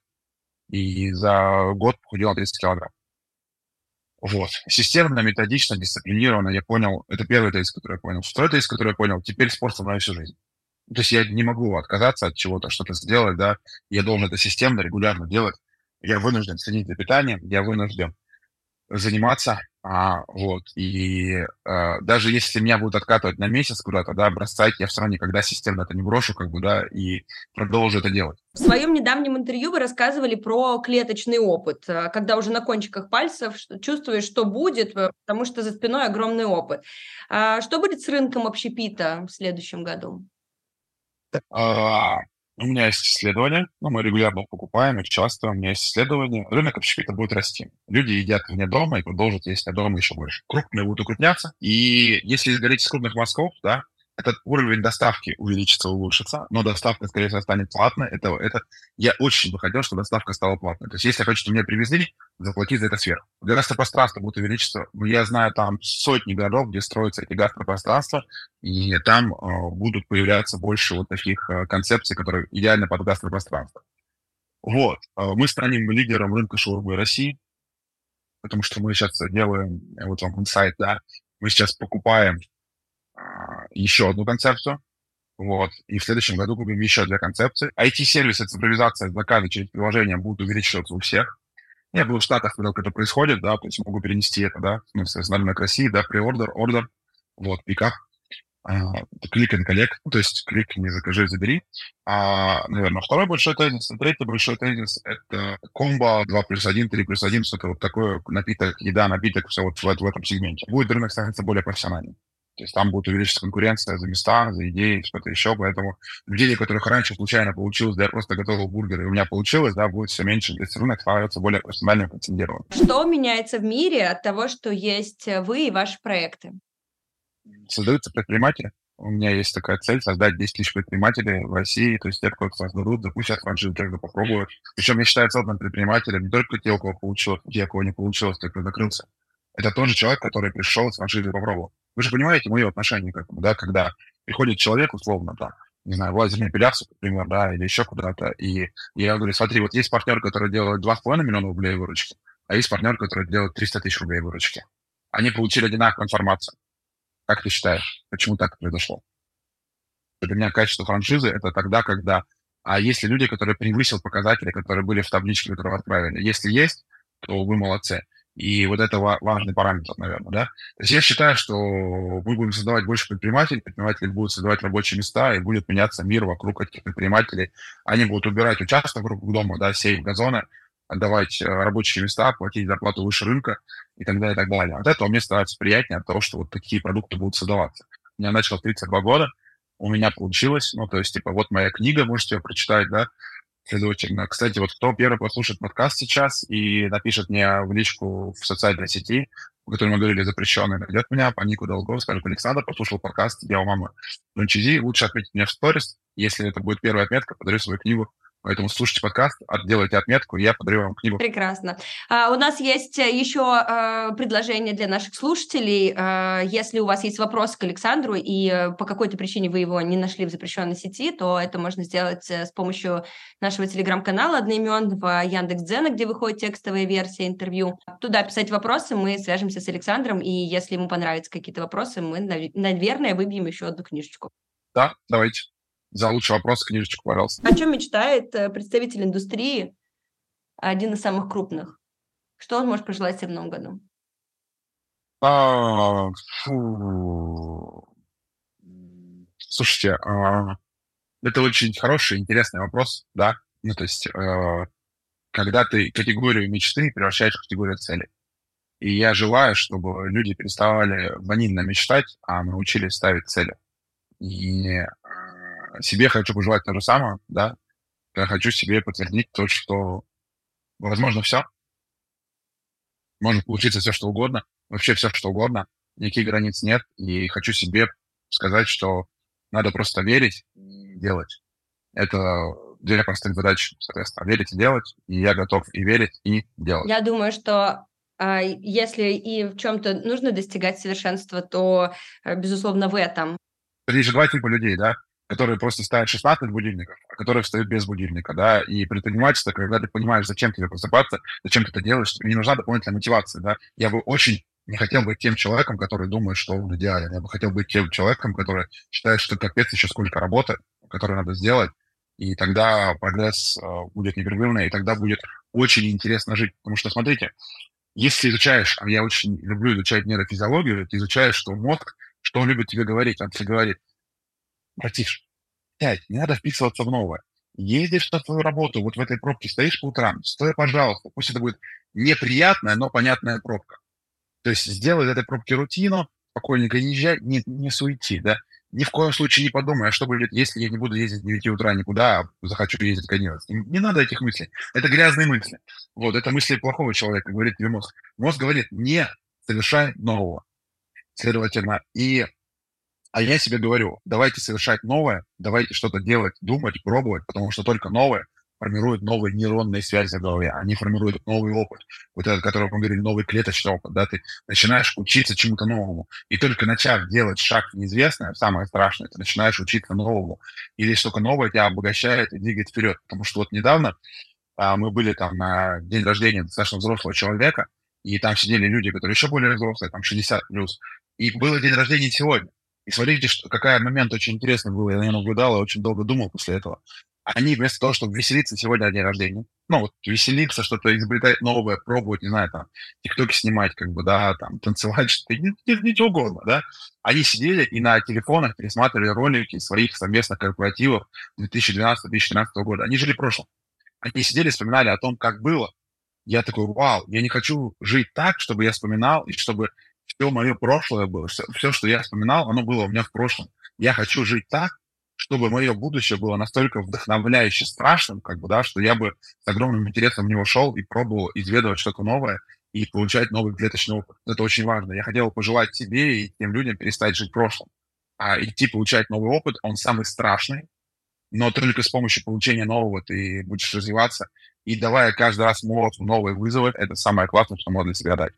и за год похудел на 30 килограмм. Вот. Системно, методично, дисциплинированно я понял, это первый тезис, который я понял. Второй тезис, который я понял, теперь спорт со мной всю жизнь. То есть я не могу отказаться от чего-то, что-то сделать, да, я должен это системно, регулярно делать. Я вынужден следить за питанием, я вынужден заниматься, а, вот, и а, даже если меня будут откатывать на месяц куда-то, да, бросать, я все равно никогда системно это не брошу, как бы, да, и продолжу это делать. В своем недавнем интервью вы рассказывали про клеточный опыт, э, когда уже на кончиках пальцев чувствуешь, что будет, э, потому что за спиной огромный опыт. А что будет с рынком общепита в следующем году? А, у меня есть исследования, ну, мы регулярно покупаем их часто, у меня есть исследования. Рынок общепита будет расти. Люди едят вне дома и продолжат есть вне дома еще больше. Крупные будут укрупняться. И если говорить из крупных мазков, да, этот уровень доставки увеличится, улучшится, но доставка, скорее всего, станет платной. Это, это, я очень бы хотел, чтобы доставка стала платной. То есть, если хотите, мне привезли, заплатить за это сверху. Для гастропространства будет увеличиться. Я знаю там сотни городов, где строятся эти гастропространства, и там э, будут появляться больше вот таких э, концепций, которые идеально под гастропространство. Вот. Э, мы станем лидером рынка шаурмы России, потому что мы сейчас делаем, вот вам инсайт, да, мы сейчас покупаем еще одну концепцию, вот, и в следующем году купим еще две концепции. IT-сервисы, цифровизация заказа через приложение будут увеличиваться у всех. Я был в Штатах, когда это происходит, да, то есть могу перенести это, да, ну, соответственно, к России, да, приордер, ордер, вот, пикап, клик and collect, ну, то есть клик не закажи, забери. А, наверное, второй большой тезис, третий большой тезис — это комбо 2 плюс 1, 3 плюс 1, что-то вот такое, напиток, еда, напиток, все вот в, в этом сегменте. Будет рынок становиться более профессиональным. То есть там будет увеличиться конкуренция за места, за идеи, что-то еще. Поэтому людей, которых раньше случайно получилось, да, я просто готовил бургер, и у меня получилось, да, будет все меньше. То есть рынок становится более профессиональным, концентрированным. Что меняется в мире от того, что есть вы и ваши проекты? Создаются предприниматели. У меня есть такая цель создать 10 тысяч предпринимателей в России, то есть те, кто создадут, запустят франшизу, те, кто попробуют. Причем я считаю созданным предпринимателем не только те, у кого получилось, те, у кого не получилось, те, кто закрылся. Это тот же человек, который пришел с франшизой попробовал. Вы же понимаете мое отношение к этому, да, когда приходит человек, условно, там, не знаю, в лазерную эпиляцию, например, да, или еще куда-то, и я говорю, смотри, вот есть партнер, который делает 2,5 миллиона рублей выручки, а есть партнер, который делает 300 тысяч рублей выручки. Они получили одинаковую информацию. Как ты считаешь, почему так произошло? Для меня качество франшизы — это тогда, когда... А если люди, которые превысил показатели, которые были в табличке, которые отправили? Если есть, то вы молодцы. И вот это важный параметр, наверное, да. То есть я считаю, что мы будем создавать больше предпринимателей, предприниматели будут создавать рабочие места, и будет меняться мир вокруг этих предпринимателей. Они будут убирать участок вокруг дома, да, сеять газоны, отдавать э, рабочие места, платить зарплату выше рынка и так далее, и так далее. От этого мне становится приятнее от того, что вот такие продукты будут создаваться. Меня начал 32 года, у меня получилось, ну, то есть, типа, вот моя книга, можете ее прочитать, да, Следовательно, кстати, вот кто первый послушает подкаст сейчас и напишет мне в личку в социальной сети, о которой мы говорили, запрещенный, найдет меня по нику Долгов, скажет, Александр, послушал подкаст, я у мамы франчизи, лучше отметить мне в сторис, если это будет первая отметка, подарю свою книгу Поэтому слушайте подкаст, делайте отметку, и я подарю вам книгу. Прекрасно. А, у нас есть э, еще а, предложение для наших слушателей. А, если у вас есть вопрос к Александру, и э, по какой-то причине вы его не нашли в запрещенной сети, то это можно сделать э, с помощью нашего телеграм-канала одноименного Яндекс.Дзена, где выходит текстовая версия интервью. Туда писать вопросы, мы свяжемся с Александром, и если ему понравятся какие-то вопросы, мы, наверное, выбьем еще одну книжечку. Да, давайте за лучший вопрос книжечку, пожалуйста. О чем мечтает э, представитель индустрии, один из самых крупных? Что он может пожелать себе в новом году? А, фу. Слушайте, а, это очень хороший, интересный вопрос, да? Ну, то есть, а, когда ты категорию мечты превращаешь в категорию цели. И я желаю, чтобы люди переставали ванильно мечтать, а научились ставить цели. И себе хочу пожелать то же самое, да. Я хочу себе подтвердить то, что возможно все. Может получиться все, что угодно. Вообще все, что угодно. Никаких границ нет. И хочу себе сказать, что надо просто верить и делать. Это две простых задачи, соответственно. Верить и делать. И я готов и верить, и делать. Я думаю, что а, если и в чем-то нужно достигать совершенства, то, э, безусловно, в этом. Есть же два типа людей, да? Которые просто ставят 16 будильников, а которые встают без будильника, да, и предпринимательство, когда ты понимаешь, зачем тебе просыпаться, зачем ты это делаешь, не нужна дополнительная мотивация, да. Я бы очень не хотел быть тем человеком, который думает, что он идеален. Я бы хотел быть тем человеком, который считает, что капец еще сколько работы, которую надо сделать, и тогда прогресс э, будет непрерывный, и тогда будет очень интересно жить. Потому что, смотрите, если изучаешь, а я очень люблю изучать нейрофизиологию, ты изучаешь, что мозг, что он любит тебе говорить, он тебе говорит, братиш, сядь, не надо вписываться в новое. Ездишь на свою работу, вот в этой пробке стоишь по утрам, стой, пожалуйста, пусть это будет неприятная, но понятная пробка. То есть сделай из этой пробки рутину, спокойненько езжай, не, не суети, да. Ни в коем случае не подумай, а что будет, если я не буду ездить в 9 утра никуда, а захочу ездить к 11. Не, не надо этих мыслей. Это грязные мысли. Вот, это мысли плохого человека, говорит тебе мозг. Мозг говорит, не совершай нового. Следовательно, и А я себе говорю, давайте совершать новое, давайте что-то делать, думать, пробовать, потому что только новое формирует новые нейронные связи в голове, они формируют новый опыт. Вот этот, который мы говорили, новый клеточный опыт, да, ты начинаешь учиться чему-то новому. И только начав делать шаг в неизвестное, самое страшное, ты начинаешь учиться новому. И здесь только новое тебя обогащает и двигает вперед. Потому что вот недавно а, мы были там на день рождения достаточно взрослого человека, и там сидели люди, которые еще более взрослые, там 60 плюс. И было день рождения сегодня. И смотрите, что, какая момент очень интересный был. Я наблюдал и очень долго думал после этого они вместо того, чтобы веселиться сегодня на день рождения, ну, вот веселиться, что-то изобретать новое, пробовать, не знаю, там, тиктоки снимать, как бы, да, там, танцевать, что-то, ничего угодно, да, они сидели и на телефонах пересматривали ролики своих совместных корпоративов 2012-2013 года. Они жили в прошлом. Они сидели, вспоминали о том, как было. Я такой, вау, я не хочу жить так, чтобы я вспоминал, и чтобы все мое прошлое было, все, все, что я вспоминал, оно было у меня в прошлом. Я хочу жить так, чтобы мое будущее было настолько вдохновляюще страшным, как бы, да, что я бы с огромным интересом в него шел и пробовал изведывать что-то новое и получать новый клеточный опыт. Это очень важно. Я хотел пожелать себе и тем людям перестать жить прошлым. А идти получать новый опыт, он самый страшный, но только с помощью получения нового ты будешь развиваться. И давая каждый раз мозгу новые вызовы, это самое классное, что можно для себя дать.